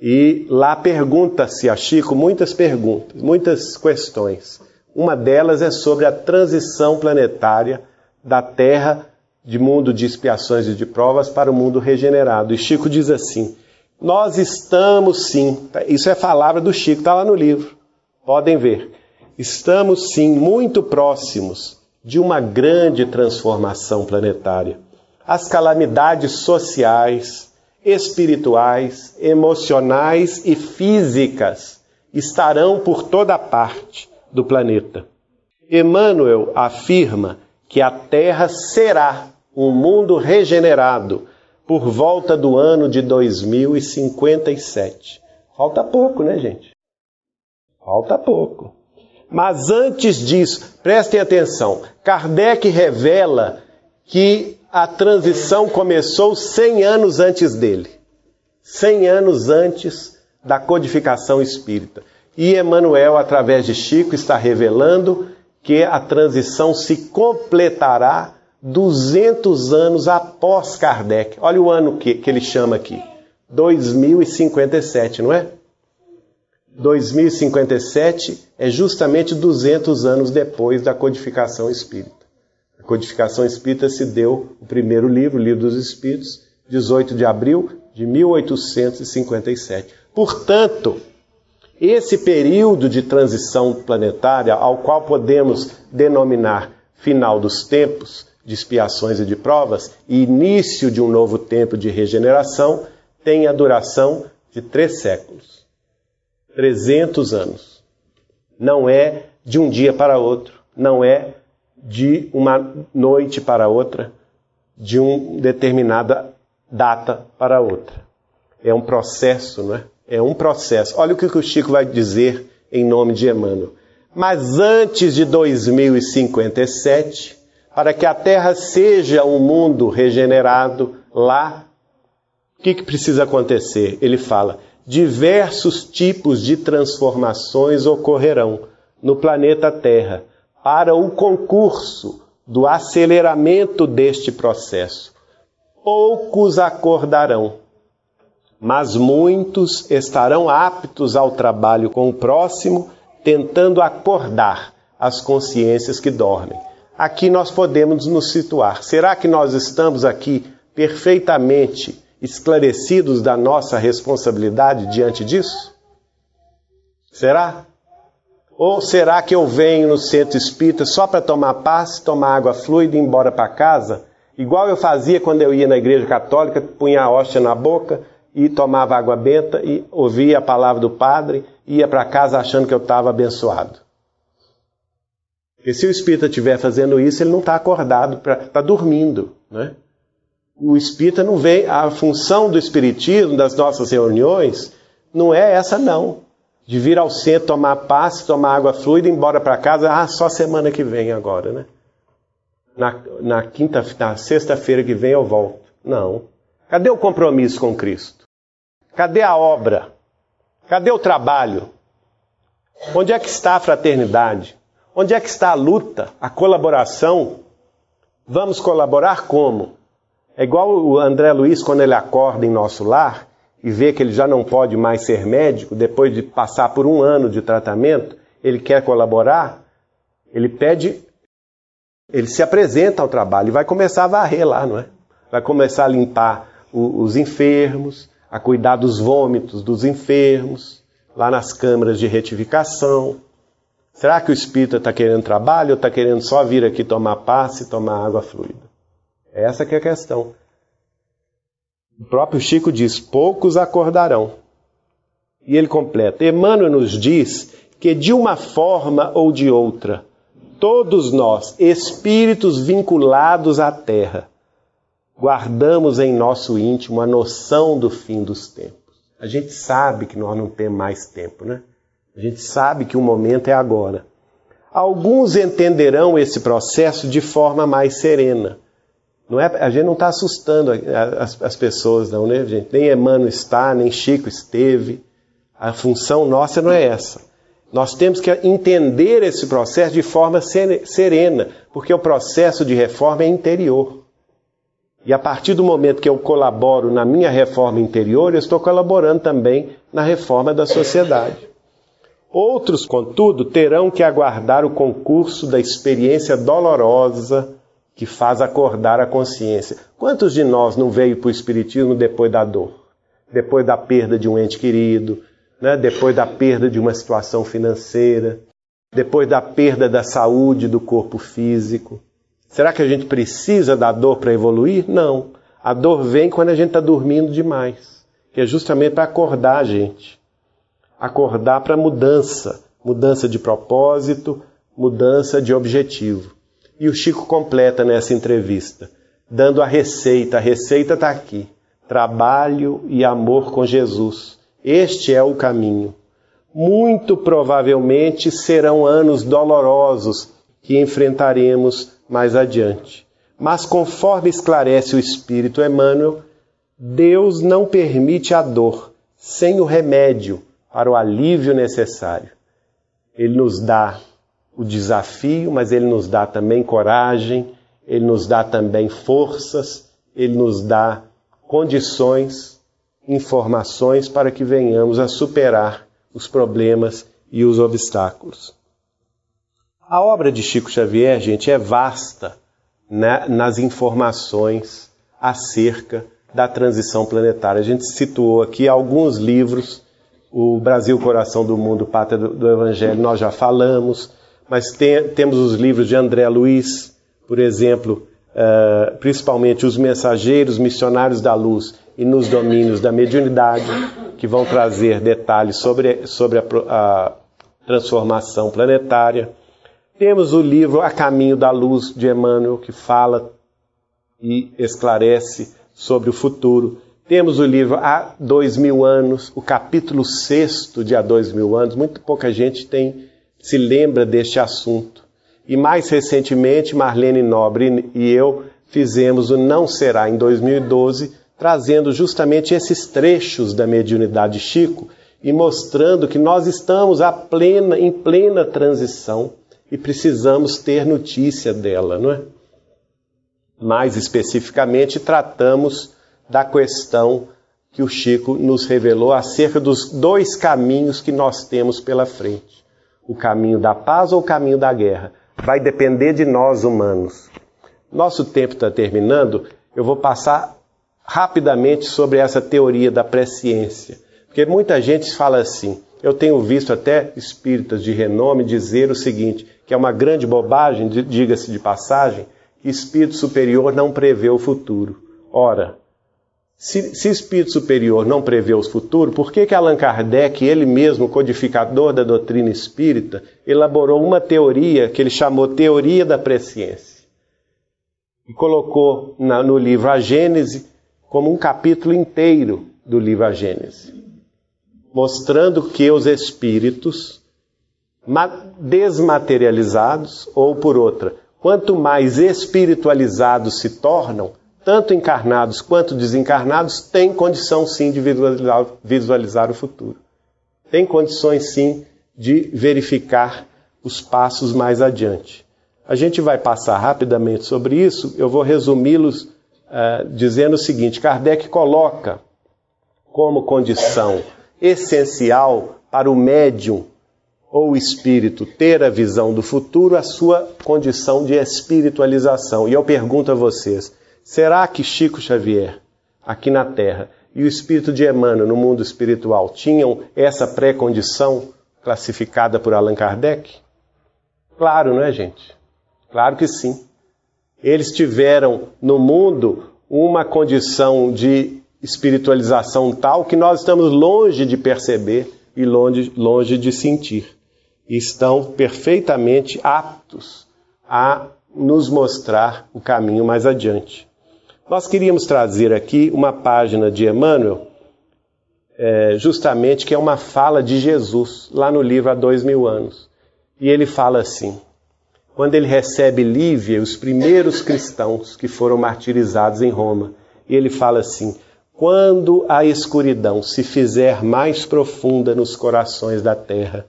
E lá pergunta-se a Chico muitas perguntas, muitas questões. Uma delas é sobre a transição planetária da Terra de mundo de expiações e de provas para o mundo regenerado. E Chico diz assim: Nós estamos sim, isso é palavra do Chico, está lá no livro, podem ver. Estamos sim muito próximos de uma grande transformação planetária. As calamidades sociais, espirituais, emocionais e físicas estarão por toda parte do planeta. Emmanuel afirma que a Terra será um mundo regenerado por volta do ano de 2057. Falta pouco, né, gente? Falta pouco. Mas antes disso, prestem atenção, Kardec revela que a transição começou 100 anos antes dele. 100 anos antes da codificação espírita. E Emmanuel, através de Chico, está revelando que a transição se completará 200 anos após Kardec. Olha o ano que, que ele chama aqui: 2057, não é? 2057 é justamente 200 anos depois da codificação espírita. Codificação espírita se deu, o primeiro livro, Livro dos Espíritos, 18 de abril de 1857. Portanto, esse período de transição planetária, ao qual podemos denominar final dos tempos, de expiações e de provas, e início de um novo tempo de regeneração, tem a duração de três séculos 300 anos. Não é de um dia para outro, não é de uma noite para outra, de uma determinada data para outra. É um processo, não é? É um processo. Olha o que o Chico vai dizer em nome de Emmanuel. Mas antes de 2057, para que a Terra seja um mundo regenerado lá, o que, que precisa acontecer? Ele fala: diversos tipos de transformações ocorrerão no planeta Terra para o concurso do aceleramento deste processo. Poucos acordarão mas muitos estarão aptos ao trabalho com o próximo, tentando acordar as consciências que dormem. Aqui nós podemos nos situar. Será que nós estamos aqui perfeitamente esclarecidos da nossa responsabilidade diante disso? Será? Ou será que eu venho no centro espírita só para tomar paz, tomar água fluida e ir embora para casa Igual eu fazia quando eu ia na igreja católica, punha a hóstia na boca e tomava água benta e ouvia a palavra do padre e ia para casa achando que eu estava abençoado. Porque se o espírita estiver fazendo isso, ele não está acordado, está dormindo. Né? O espírita não vem, a função do espiritismo, das nossas reuniões, não é essa não. De vir ao centro, tomar passe, tomar água fluida, embora para casa, ah, só semana que vem agora, né? na, na quinta, na sexta-feira que vem eu volto. Não. Cadê o compromisso com Cristo? Cadê a obra? Cadê o trabalho? Onde é que está a fraternidade? Onde é que está a luta, a colaboração? Vamos colaborar como? É igual o André Luiz quando ele acorda em nosso lar e vê que ele já não pode mais ser médico, depois de passar por um ano de tratamento, ele quer colaborar, ele pede ele se apresenta ao trabalho e vai começar a varrer lá, não é? Vai começar a limpar o, os enfermos, a cuidar dos vômitos dos enfermos, lá nas câmaras de retificação. Será que o espírito está querendo trabalho ou está querendo só vir aqui tomar passe e tomar água fluida? Essa que é a questão. O próprio Chico diz: poucos acordarão. E ele completa: Emmanuel nos diz que de uma forma ou de outra, todos nós, espíritos vinculados à terra, guardamos em nosso íntimo a noção do fim dos tempos. A gente sabe que nós não temos mais tempo, né? A gente sabe que o momento é agora. Alguns entenderão esse processo de forma mais serena. Não é, a gente não está assustando as, as, pessoas, não, né, gente? Nem Emmanuel está, nem Chico esteve. A função nossa não é essa. Nós temos que entender esse processo de forma serena, porque o processo de reforma é interior. E a partir do momento que eu colaboro na minha reforma interior, eu estou colaborando também na reforma da sociedade. Outros, contudo, terão que aguardar o concurso da experiência dolorosa que faz acordar a consciência. Quantos de nós não veio para o Espiritismo depois da dor? Depois da perda de um ente querido, né, depois da perda de uma situação financeira, depois da perda da saúde do corpo físico. Será que a gente precisa da dor para evoluir? Não. A dor vem quando a gente está dormindo demais, que é justamente para acordar a gente. Acordar para mudança, mudança de propósito, mudança de objetivo. E o Chico completa nessa entrevista, dando a receita. A receita está aqui: trabalho e amor com Jesus este é o caminho. Muito provavelmente serão anos dolorosos que enfrentaremos mais adiante. Mas conforme esclarece o Espírito Emmanuel, Deus não permite a dor sem o remédio para o alívio necessário. Ele nos dá o desafio, mas ele nos dá também coragem, ele nos dá também forças, ele nos dá condições informações para que venhamos a superar os problemas e os obstáculos. A obra de Chico Xavier, gente, é vasta né, nas informações acerca da transição planetária. A gente situou aqui alguns livros, o Brasil, Coração do Mundo, Pátria do Evangelho, nós já falamos, mas tem, temos os livros de André Luiz, por exemplo, uh, principalmente Os Mensageiros Missionários da Luz e nos domínios da mediunidade, que vão trazer detalhes sobre, sobre a, a transformação planetária. Temos o livro A Caminho da Luz de Emmanuel, que fala e esclarece sobre o futuro. Temos o livro Há Dois Mil Anos, o capítulo sexto de Há Dois Mil Anos. Muito pouca gente tem se lembra deste assunto. E mais recentemente, Marlene Nobre e eu fizemos o Não Será em 2012, trazendo justamente esses trechos da mediunidade de Chico e mostrando que nós estamos plena, em plena transição e precisamos ter notícia dela, não é? Mais especificamente, tratamos da questão que o Chico nos revelou acerca dos dois caminhos que nós temos pela frente: o caminho da paz ou o caminho da guerra. Vai depender de nós humanos. Nosso tempo está terminando, eu vou passar rapidamente sobre essa teoria da presciência. Porque muita gente fala assim, eu tenho visto até espíritas de renome dizer o seguinte, que é uma grande bobagem, diga-se de passagem, que espírito superior não prevê o futuro. Ora, se, se espírito superior não prevê o futuro, por que, que Allan Kardec, ele mesmo, codificador da doutrina espírita, elaborou uma teoria que ele chamou Teoria da Presciência? E colocou na, no livro A Gênese como um capítulo inteiro do livro A Gênese, mostrando que os espíritos desmaterializados, ou por outra, quanto mais espiritualizados se tornam, tanto encarnados quanto desencarnados, têm condição sim de visualizar, visualizar o futuro. Tem condições sim de verificar os passos mais adiante. A gente vai passar rapidamente sobre isso, eu vou resumi-los uh, dizendo o seguinte: Kardec coloca como condição essencial para o médium ou espírito ter a visão do futuro a sua condição de espiritualização. E eu pergunto a vocês: será que Chico Xavier, aqui na Terra, e o espírito de Emmanuel no mundo espiritual tinham essa pré-condição classificada por Allan Kardec? Claro, não é, gente? Claro que sim. Eles tiveram no mundo uma condição de espiritualização tal que nós estamos longe de perceber e longe, longe de sentir estão perfeitamente aptos a nos mostrar o caminho mais adiante. Nós queríamos trazer aqui uma página de Emmanuel, é, justamente que é uma fala de Jesus, lá no livro Há Dois Mil Anos. E ele fala assim: quando ele recebe Lívia, os primeiros cristãos que foram martirizados em Roma, e ele fala assim: quando a escuridão se fizer mais profunda nos corações da terra,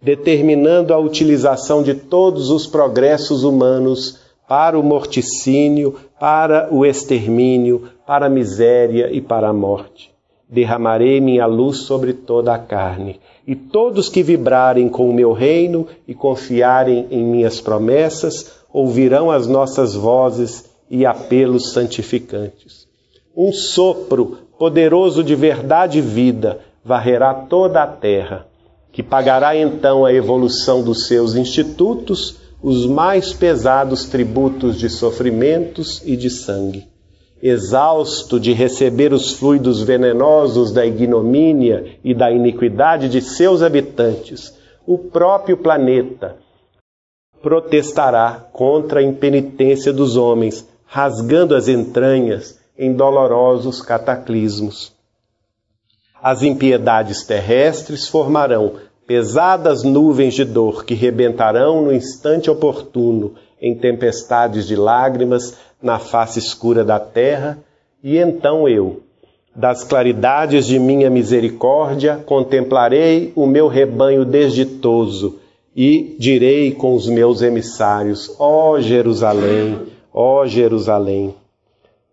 determinando a utilização de todos os progressos humanos para o morticínio, para o extermínio, para a miséria e para a morte. Derramarei minha luz sobre toda a carne, e todos que vibrarem com o meu reino e confiarem em minhas promessas ouvirão as nossas vozes e apelos santificantes. Um sopro poderoso de verdade e vida varrerá toda a terra que pagará então a evolução dos seus institutos os mais pesados tributos de sofrimentos e de sangue. Exausto de receber os fluidos venenosos da ignomínia e da iniquidade de seus habitantes, o próprio planeta protestará contra a impenitência dos homens, rasgando as entranhas em dolorosos cataclismos. As impiedades terrestres formarão pesadas nuvens de dor que rebentarão no instante oportuno em tempestades de lágrimas na face escura da terra, e então eu, das claridades de minha misericórdia, contemplarei o meu rebanho desditoso e direi com os meus emissários: Ó oh Jerusalém, ó oh Jerusalém.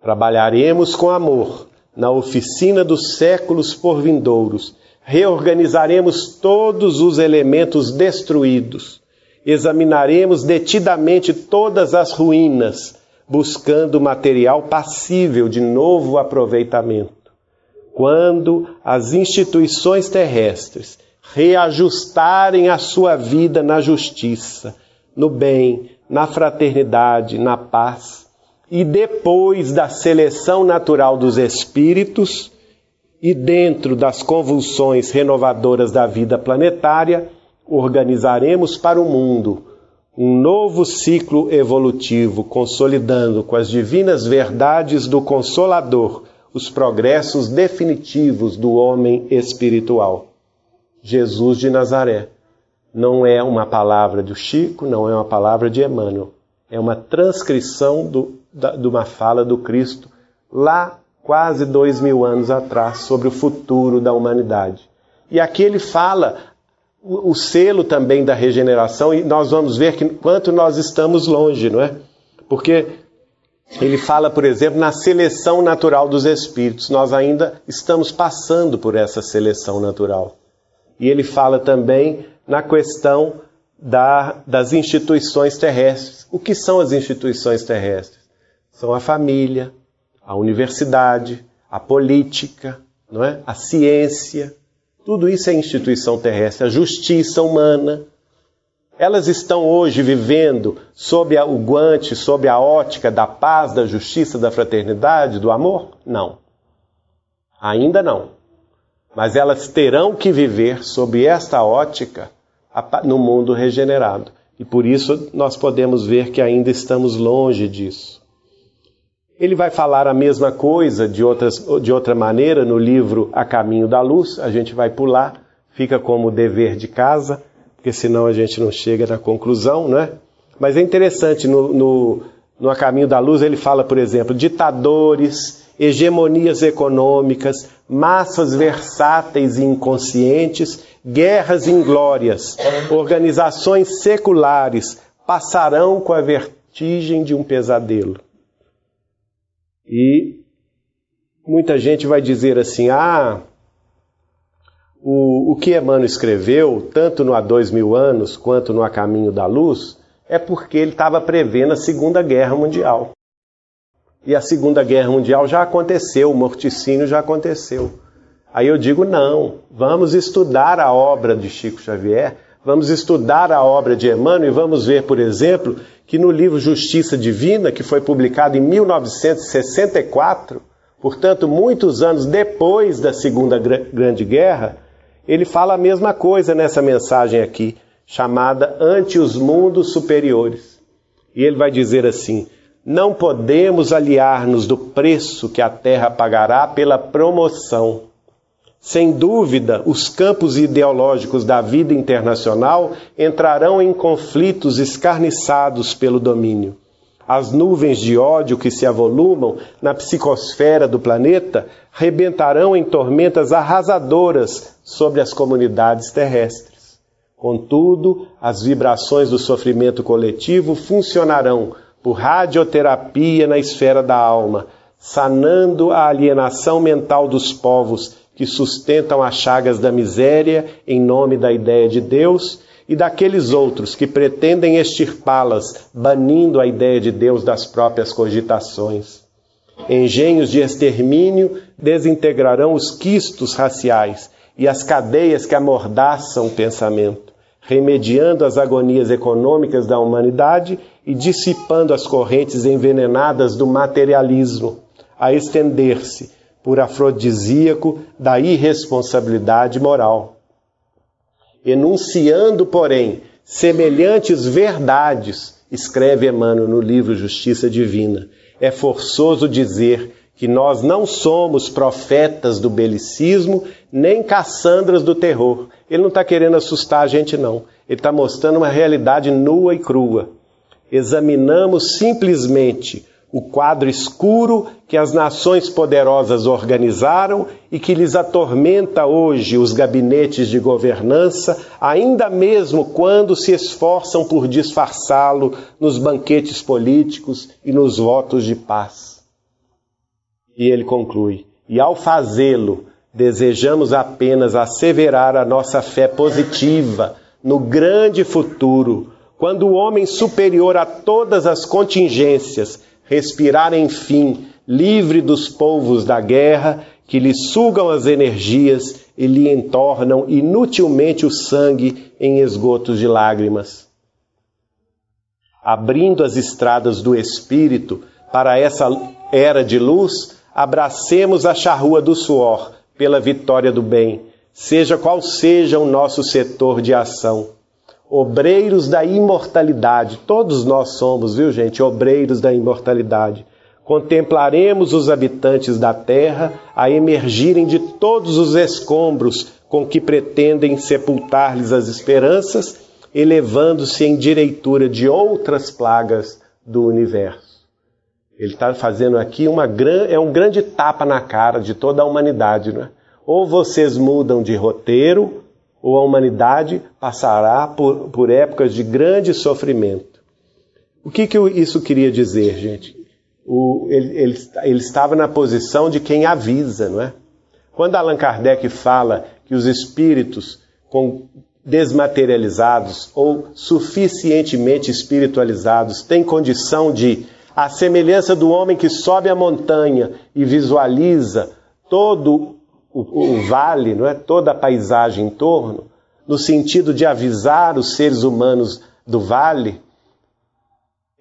Trabalharemos com amor na oficina dos séculos por vindouros, reorganizaremos todos os elementos destruídos, examinaremos detidamente todas as ruínas, buscando material passível de novo aproveitamento. Quando as instituições terrestres reajustarem a sua vida na justiça, no bem, na fraternidade, na paz, e depois da seleção natural dos espíritos e dentro das convulsões renovadoras da vida planetária, organizaremos para o mundo um novo ciclo evolutivo, consolidando com as divinas verdades do Consolador os progressos definitivos do homem espiritual. Jesus de Nazaré. Não é uma palavra do Chico, não é uma palavra de Emmanuel. É uma transcrição do de uma fala do Cristo lá quase dois mil anos atrás sobre o futuro da humanidade. E aqui ele fala o, o selo também da regeneração e nós vamos ver que quanto nós estamos longe, não é? Porque ele fala, por exemplo, na seleção natural dos espíritos. Nós ainda estamos passando por essa seleção natural. E ele fala também na questão da, das instituições terrestres. O que são as instituições terrestres? são a família, a universidade, a política, não é? a ciência. Tudo isso é instituição terrestre, a justiça humana. Elas estão hoje vivendo sob o guante, sob a ótica da paz, da justiça, da fraternidade, do amor? Não. Ainda não. Mas elas terão que viver sob esta ótica no mundo regenerado. E por isso nós podemos ver que ainda estamos longe disso. Ele vai falar a mesma coisa de, outras, de outra maneira no livro A Caminho da Luz, a gente vai pular, fica como dever de casa, porque senão a gente não chega na conclusão, né? Mas é interessante, no, no, no A Caminho da Luz ele fala, por exemplo, ditadores, hegemonias econômicas, massas versáteis e inconscientes, guerras inglórias, organizações seculares passarão com a vertigem de um pesadelo. E muita gente vai dizer assim: ah, o, o que Emmanuel escreveu, tanto no Há Dois Mil Anos quanto no A Caminho da Luz, é porque ele estava prevendo a Segunda Guerra Mundial. E a Segunda Guerra Mundial já aconteceu, o morticínio já aconteceu. Aí eu digo: não, vamos estudar a obra de Chico Xavier, vamos estudar a obra de Emmanuel e vamos ver, por exemplo, que no livro Justiça Divina, que foi publicado em 1964, portanto, muitos anos depois da Segunda Grande Guerra, ele fala a mesma coisa nessa mensagem aqui, chamada Ante os Mundos Superiores. E ele vai dizer assim: Não podemos aliar-nos do preço que a terra pagará pela promoção sem dúvida, os campos ideológicos da vida internacional entrarão em conflitos escarniçados pelo domínio. As nuvens de ódio que se avolumam na psicosfera do planeta rebentarão em tormentas arrasadoras sobre as comunidades terrestres. Contudo, as vibrações do sofrimento coletivo funcionarão por radioterapia na esfera da alma, sanando a alienação mental dos povos que sustentam as chagas da miséria em nome da ideia de Deus, e daqueles outros que pretendem extirpá-las, banindo a ideia de Deus das próprias cogitações. Engenhos de extermínio desintegrarão os quistos raciais e as cadeias que amordaçam o pensamento, remediando as agonias econômicas da humanidade e dissipando as correntes envenenadas do materialismo, a estender-se por afrodisíaco da irresponsabilidade moral. Enunciando, porém, semelhantes verdades, escreve Emmanuel no livro Justiça Divina, é forçoso dizer que nós não somos profetas do belicismo nem caçandras do terror. Ele não está querendo assustar a gente, não. Ele está mostrando uma realidade nua e crua. Examinamos simplesmente o quadro escuro que as nações poderosas organizaram e que lhes atormenta hoje os gabinetes de governança, ainda mesmo quando se esforçam por disfarçá-lo nos banquetes políticos e nos votos de paz. E ele conclui: e ao fazê-lo, desejamos apenas asseverar a nossa fé positiva no grande futuro, quando o homem superior a todas as contingências respirar enfim, livre dos polvos da guerra que lhe sugam as energias e lhe entornam inutilmente o sangue em esgotos de lágrimas. Abrindo as estradas do espírito para essa era de luz, abracemos a charrua do suor pela vitória do bem, seja qual seja o nosso setor de ação obreiros da imortalidade. Todos nós somos, viu gente, obreiros da imortalidade. Contemplaremos os habitantes da terra a emergirem de todos os escombros com que pretendem sepultar-lhes as esperanças, elevando-se em direitura de outras plagas do universo. Ele está fazendo aqui uma gran... é um grande tapa na cara de toda a humanidade, não é? Ou vocês mudam de roteiro, ou a humanidade passará por, por épocas de grande sofrimento. O que, que isso queria dizer, gente? O, ele, ele, ele estava na posição de quem avisa, não é? Quando Allan Kardec fala que os espíritos com desmaterializados ou suficientemente espiritualizados têm condição de, à semelhança do homem que sobe a montanha e visualiza todo o, o vale, não é? toda a paisagem em torno, no sentido de avisar os seres humanos do vale,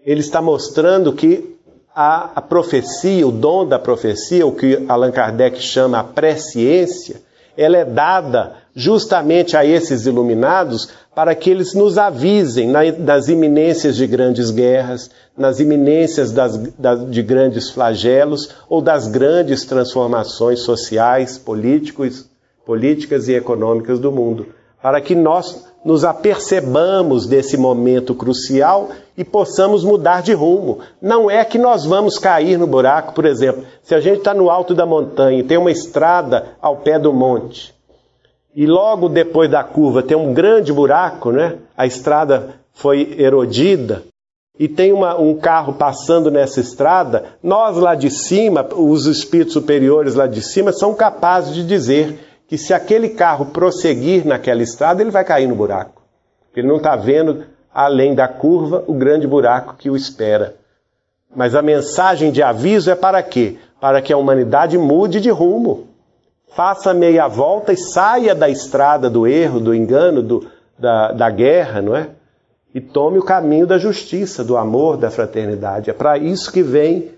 ele está mostrando que a, a profecia, o dom da profecia, o que Allan Kardec chama a presciência, ela é dada justamente a esses iluminados para que eles nos avisem nas iminências de grandes guerras, nas iminências das, das, de grandes flagelos ou das grandes transformações sociais, políticos, políticas e econômicas do mundo, para que nós nos apercebamos desse momento crucial e possamos mudar de rumo. Não é que nós vamos cair no buraco, por exemplo, se a gente está no alto da montanha e tem uma estrada ao pé do monte, e logo depois da curva tem um grande buraco, né? A estrada foi erodida e tem uma, um carro passando nessa estrada. Nós lá de cima, os espíritos superiores lá de cima, são capazes de dizer que se aquele carro prosseguir naquela estrada, ele vai cair no buraco. Ele não está vendo além da curva o grande buraco que o espera. Mas a mensagem de aviso é para quê? Para que a humanidade mude de rumo faça meia volta e saia da estrada do erro, do engano, do, da, da guerra, não é? E tome o caminho da justiça, do amor, da fraternidade. É para isso que vem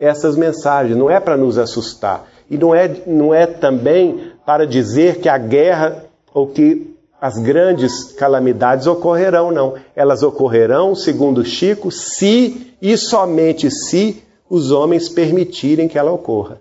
essas mensagens, não é para nos assustar. E não é, não é também para dizer que a guerra ou que as grandes calamidades ocorrerão, não. Elas ocorrerão, segundo Chico, se e somente se os homens permitirem que ela ocorra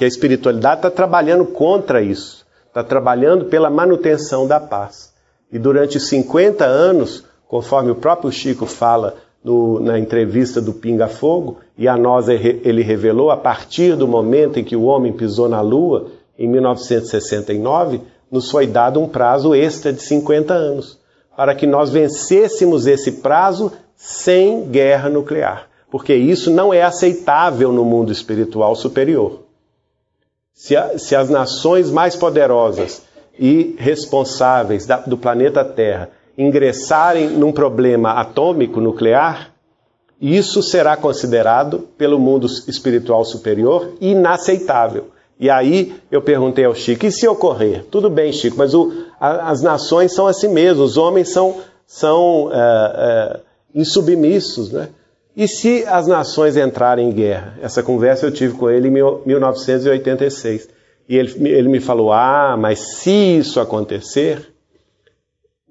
que a espiritualidade está trabalhando contra isso, está trabalhando pela manutenção da paz. E durante 50 anos, conforme o próprio Chico fala no, na entrevista do Pinga Fogo, e a nós ele revelou, a partir do momento em que o homem pisou na Lua, em 1969, nos foi dado um prazo extra de 50 anos, para que nós vencêssemos esse prazo sem guerra nuclear, porque isso não é aceitável no mundo espiritual superior. Se, a, se as nações mais poderosas e responsáveis da, do planeta Terra ingressarem num problema atômico nuclear, isso será considerado pelo mundo espiritual superior inaceitável. E aí eu perguntei ao Chico: e se ocorrer? Tudo bem, Chico, mas o, a, as nações são assim mesmo, os homens são, são é, é, insubmissos, né? E se as nações entrarem em guerra? Essa conversa eu tive com ele em 1986. E ele, ele me falou: ah, mas se isso acontecer,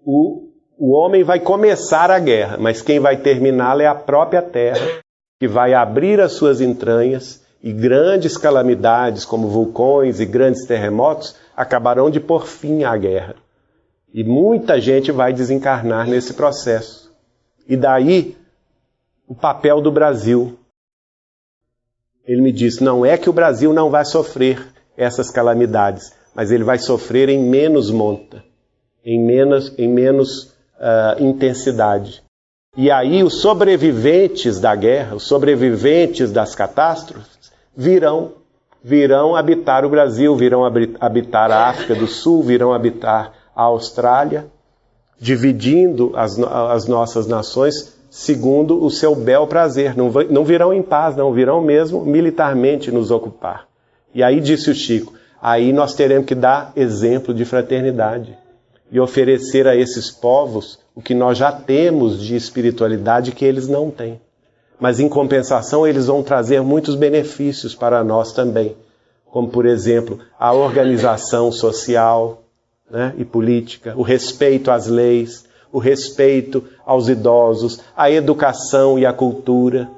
o, o homem vai começar a guerra, mas quem vai terminá-la é a própria terra, que vai abrir as suas entranhas e grandes calamidades, como vulcões e grandes terremotos, acabarão de pôr fim à guerra. E muita gente vai desencarnar nesse processo. E daí o papel do Brasil. Ele me disse: não é que o Brasil não vai sofrer essas calamidades, mas ele vai sofrer em menos monta, em menos, em menos uh, intensidade. E aí os sobreviventes da guerra, os sobreviventes das catástrofes, virão, virão habitar o Brasil, virão habitar a África do Sul, virão habitar a Austrália, dividindo as, as nossas nações segundo o seu bel prazer. Não, não virão em paz, não, virão mesmo militarmente nos ocupar. E aí disse o Chico: aí nós teremos que dar exemplo de fraternidade e oferecer a esses povos o que nós já temos de espiritualidade que eles não têm. Mas em compensação, eles vão trazer muitos benefícios para nós também, como por exemplo a organização social né, e política, o respeito às leis, o respeito aos idosos, a educação e a cultura.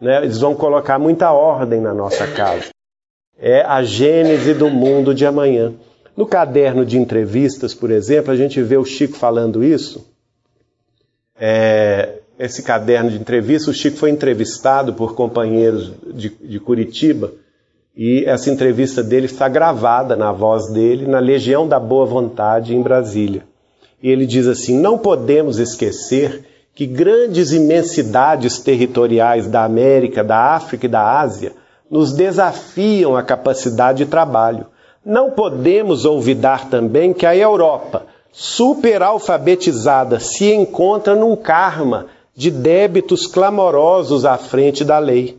Né? Eles vão colocar muita ordem na nossa casa. É a gênese do mundo de amanhã. No caderno de entrevistas, por exemplo, a gente vê o Chico falando isso. É, esse caderno de entrevista, o Chico foi entrevistado por companheiros de, de Curitiba e essa entrevista dele está gravada na voz dele na Legião da Boa Vontade em Brasília. E ele diz assim: não podemos esquecer que grandes imensidades territoriais da América, da África e da Ásia nos desafiam a capacidade de trabalho. Não podemos olvidar também que a Europa, superalfabetizada, se encontra num karma de débitos clamorosos à frente da lei,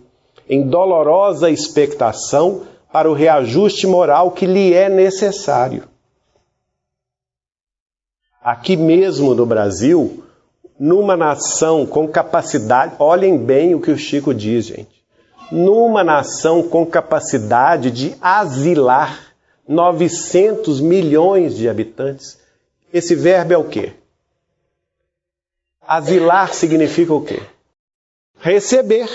em dolorosa expectação para o reajuste moral que lhe é necessário. Aqui mesmo no Brasil, numa nação com capacidade, olhem bem o que o Chico diz, gente. Numa nação com capacidade de asilar 900 milhões de habitantes. Esse verbo é o quê? Asilar significa o quê? Receber.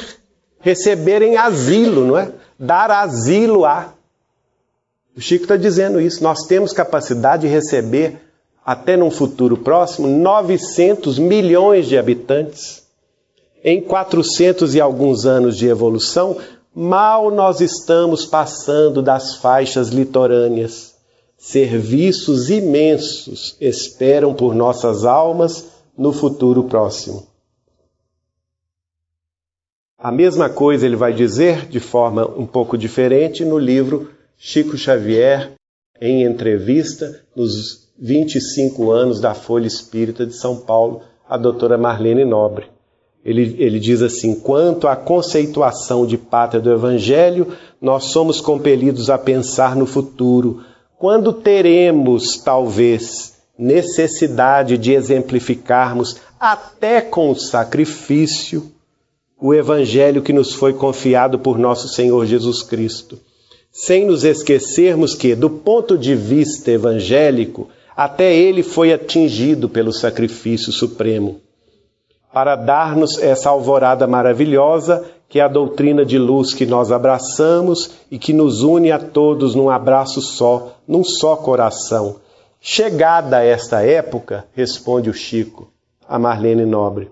Receber em asilo, não é? Dar asilo a. O Chico está dizendo isso. Nós temos capacidade de receber, até num futuro próximo, 900 milhões de habitantes. Em 400 e alguns anos de evolução, mal nós estamos passando das faixas litorâneas. Serviços imensos esperam por nossas almas no futuro próximo. A mesma coisa ele vai dizer de forma um pouco diferente no livro Chico Xavier em entrevista nos 25 anos da Folha Espírita de São Paulo, a doutora Marlene Nobre. Ele, ele diz assim: quanto à conceituação de pátria do Evangelho, nós somos compelidos a pensar no futuro, quando teremos, talvez, necessidade de exemplificarmos, até com sacrifício, o Evangelho que nos foi confiado por nosso Senhor Jesus Cristo. Sem nos esquecermos que, do ponto de vista evangélico, até ele foi atingido pelo sacrifício supremo. Para dar-nos essa alvorada maravilhosa, que é a doutrina de luz que nós abraçamos e que nos une a todos num abraço só, num só coração. Chegada esta época, responde o Chico, a Marlene Nobre,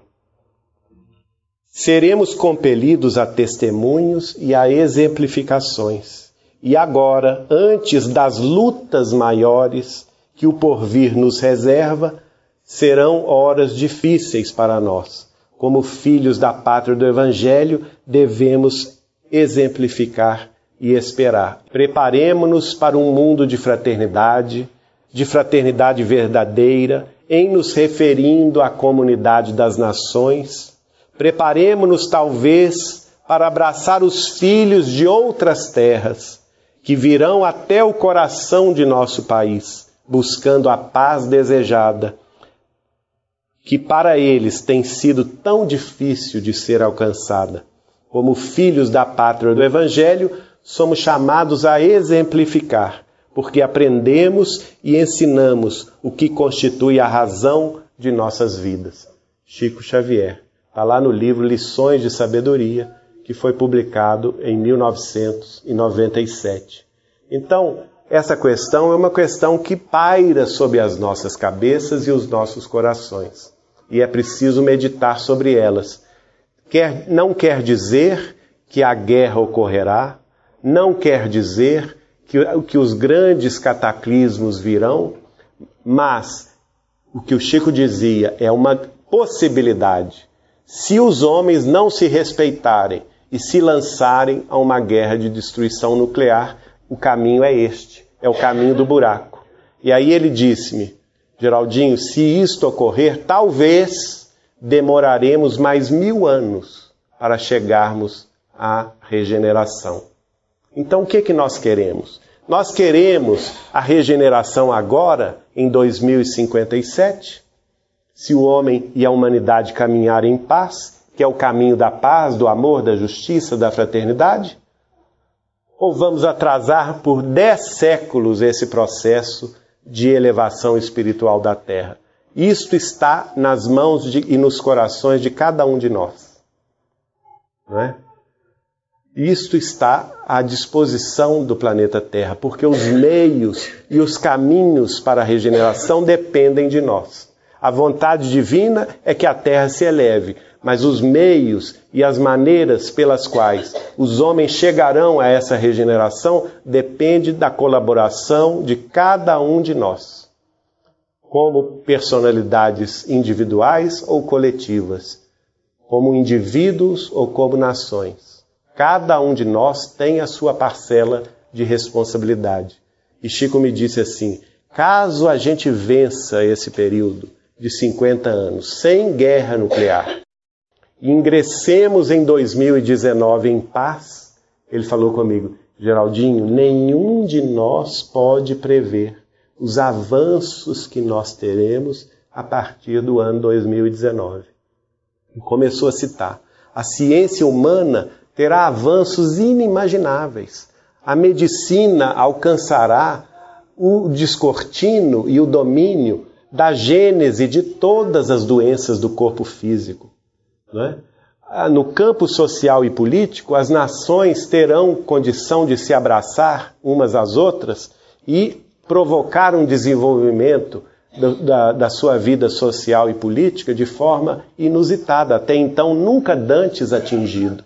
seremos compelidos a testemunhos e a exemplificações. E agora, antes das lutas maiores que o porvir nos reserva, serão horas difíceis para nós. Como filhos da pátria do Evangelho, devemos exemplificar e esperar. Preparemos-nos para um mundo de fraternidade, de fraternidade verdadeira, em nos referindo à comunidade das nações Preparemos-nos, talvez, para abraçar os filhos de outras terras que virão até o coração de nosso país, buscando a paz desejada, que para eles tem sido tão difícil de ser alcançada. Como filhos da pátria do Evangelho, somos chamados a exemplificar, porque aprendemos e ensinamos o que constitui a razão de nossas vidas. Chico Xavier. Está lá no livro Lições de Sabedoria, que foi publicado em 1997. Então, essa questão é uma questão que paira sobre as nossas cabeças e os nossos corações. E é preciso meditar sobre elas. Quer, não quer dizer que a guerra ocorrerá, não quer dizer que, que os grandes cataclismos virão, mas o que o Chico dizia é uma possibilidade se os homens não se respeitarem e se lançarem a uma guerra de destruição nuclear, o caminho é este, é o caminho do buraco. E aí ele disse-me, Geraldinho, se isto ocorrer, talvez demoraremos mais mil anos para chegarmos à regeneração. Então o que, que nós queremos? Nós queremos a regeneração agora, em 2057? se o homem e a humanidade caminharem em paz, que é o caminho da paz, do amor, da justiça, da fraternidade? Ou vamos atrasar por dez séculos esse processo de elevação espiritual da Terra? Isto está nas mãos de, e nos corações de cada um de nós. Não é? Isto está à disposição do planeta Terra, porque os meios e os caminhos para a regeneração dependem de nós. A vontade divina é que a terra se eleve, mas os meios e as maneiras pelas quais os homens chegarão a essa regeneração depende da colaboração de cada um de nós, como personalidades individuais ou coletivas, como indivíduos ou como nações. Cada um de nós tem a sua parcela de responsabilidade. E Chico me disse assim: caso a gente vença esse período, de 50 anos, sem guerra nuclear, ingressemos em 2019 em paz, ele falou comigo, Geraldinho, nenhum de nós pode prever os avanços que nós teremos a partir do ano 2019. E começou a citar: a ciência humana terá avanços inimagináveis. A medicina alcançará o descortino e o domínio da gênese de todas as doenças do corpo físico. É? No campo social e político, as nações terão condição de se abraçar umas às outras e provocar um desenvolvimento da, da, sua vida social e política de forma inusitada, até então nunca dantes atingido.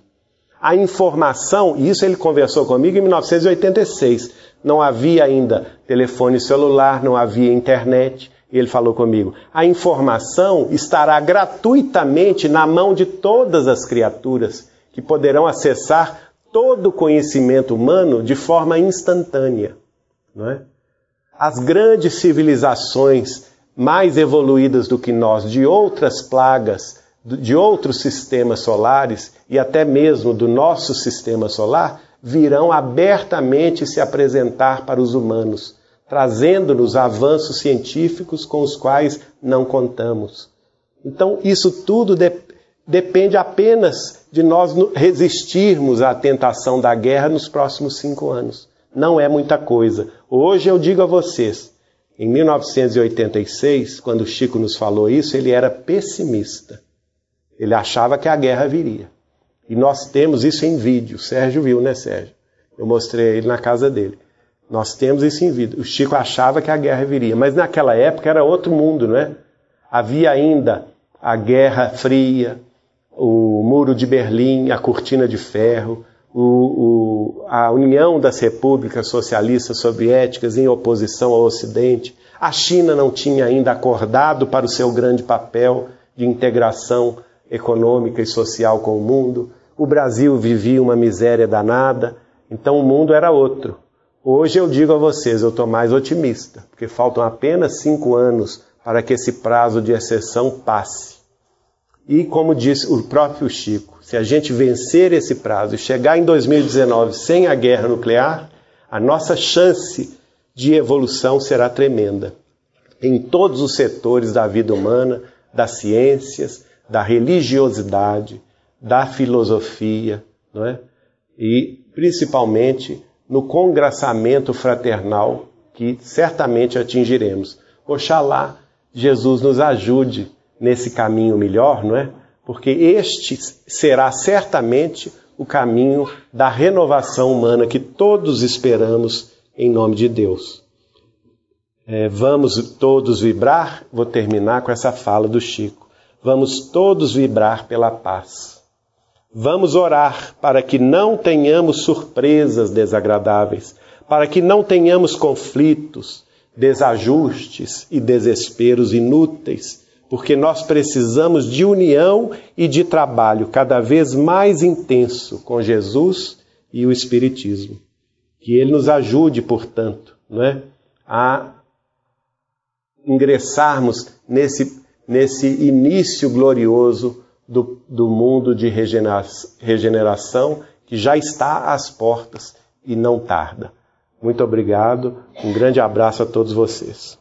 A informação, e isso ele conversou comigo em 1986, não havia ainda telefone celular, não havia internet. Ele falou comigo: a informação estará gratuitamente na mão de todas as criaturas que poderão acessar todo o conhecimento humano de forma instantânea. Não é? As grandes civilizações mais evoluídas do que nós, de outras plagas, de outros sistemas solares e até mesmo do nosso sistema solar, virão abertamente se apresentar para os humanos, trazendo-nos avanços científicos com os quais não contamos. Então, isso tudo de, depende apenas de nós resistirmos à tentação da guerra nos próximos cinco anos. Não é muita coisa. Hoje eu digo a vocês, em 1986, quando o Chico nos falou isso, ele era pessimista. Ele achava que a guerra viria. E nós temos isso em vídeo. Sérgio viu, né, Sérgio? Eu mostrei ele na casa dele. Nós temos isso em vídeo. O Chico achava que a guerra viria, mas naquela época era outro mundo, não é? Havia ainda a Guerra Fria, o Muro de Berlim, a Cortina de Ferro, o, o, a União das Repúblicas Socialistas Soviéticas em oposição ao Ocidente. A China não tinha ainda acordado para o seu grande papel de integração econômica e social com o mundo o Brasil vivia uma miséria danada, então o mundo era outro. Hoje eu digo a vocês, eu estou mais otimista, porque faltam apenas cinco anos para que esse prazo de exceção passe. E como disse o próprio Chico, se a gente vencer esse prazo e chegar em 2019 sem a guerra nuclear, a nossa chance de evolução será tremenda. Em todos os setores da vida humana, das ciências, da religiosidade, da filosofia, não é? E principalmente no congraçamento fraternal que certamente atingiremos. Oxalá Jesus nos ajude nesse caminho melhor, não é? Porque este será certamente o caminho da renovação humana que todos esperamos em nome de Deus. É, vamos todos vibrar, vou terminar com essa fala do Chico. Vamos todos vibrar pela paz Vamos orar para que não tenhamos surpresas desagradáveis, para que não tenhamos conflitos, desajustes e desesperos inúteis, porque nós precisamos de união e de trabalho cada vez mais intenso com Jesus e o Espiritismo. Que Ele nos ajude, portanto, não é, a ingressarmos nesse, nesse início glorioso do, do mundo de regeneração que já está às portas e não tarda. Muito obrigado, um grande abraço a todos vocês.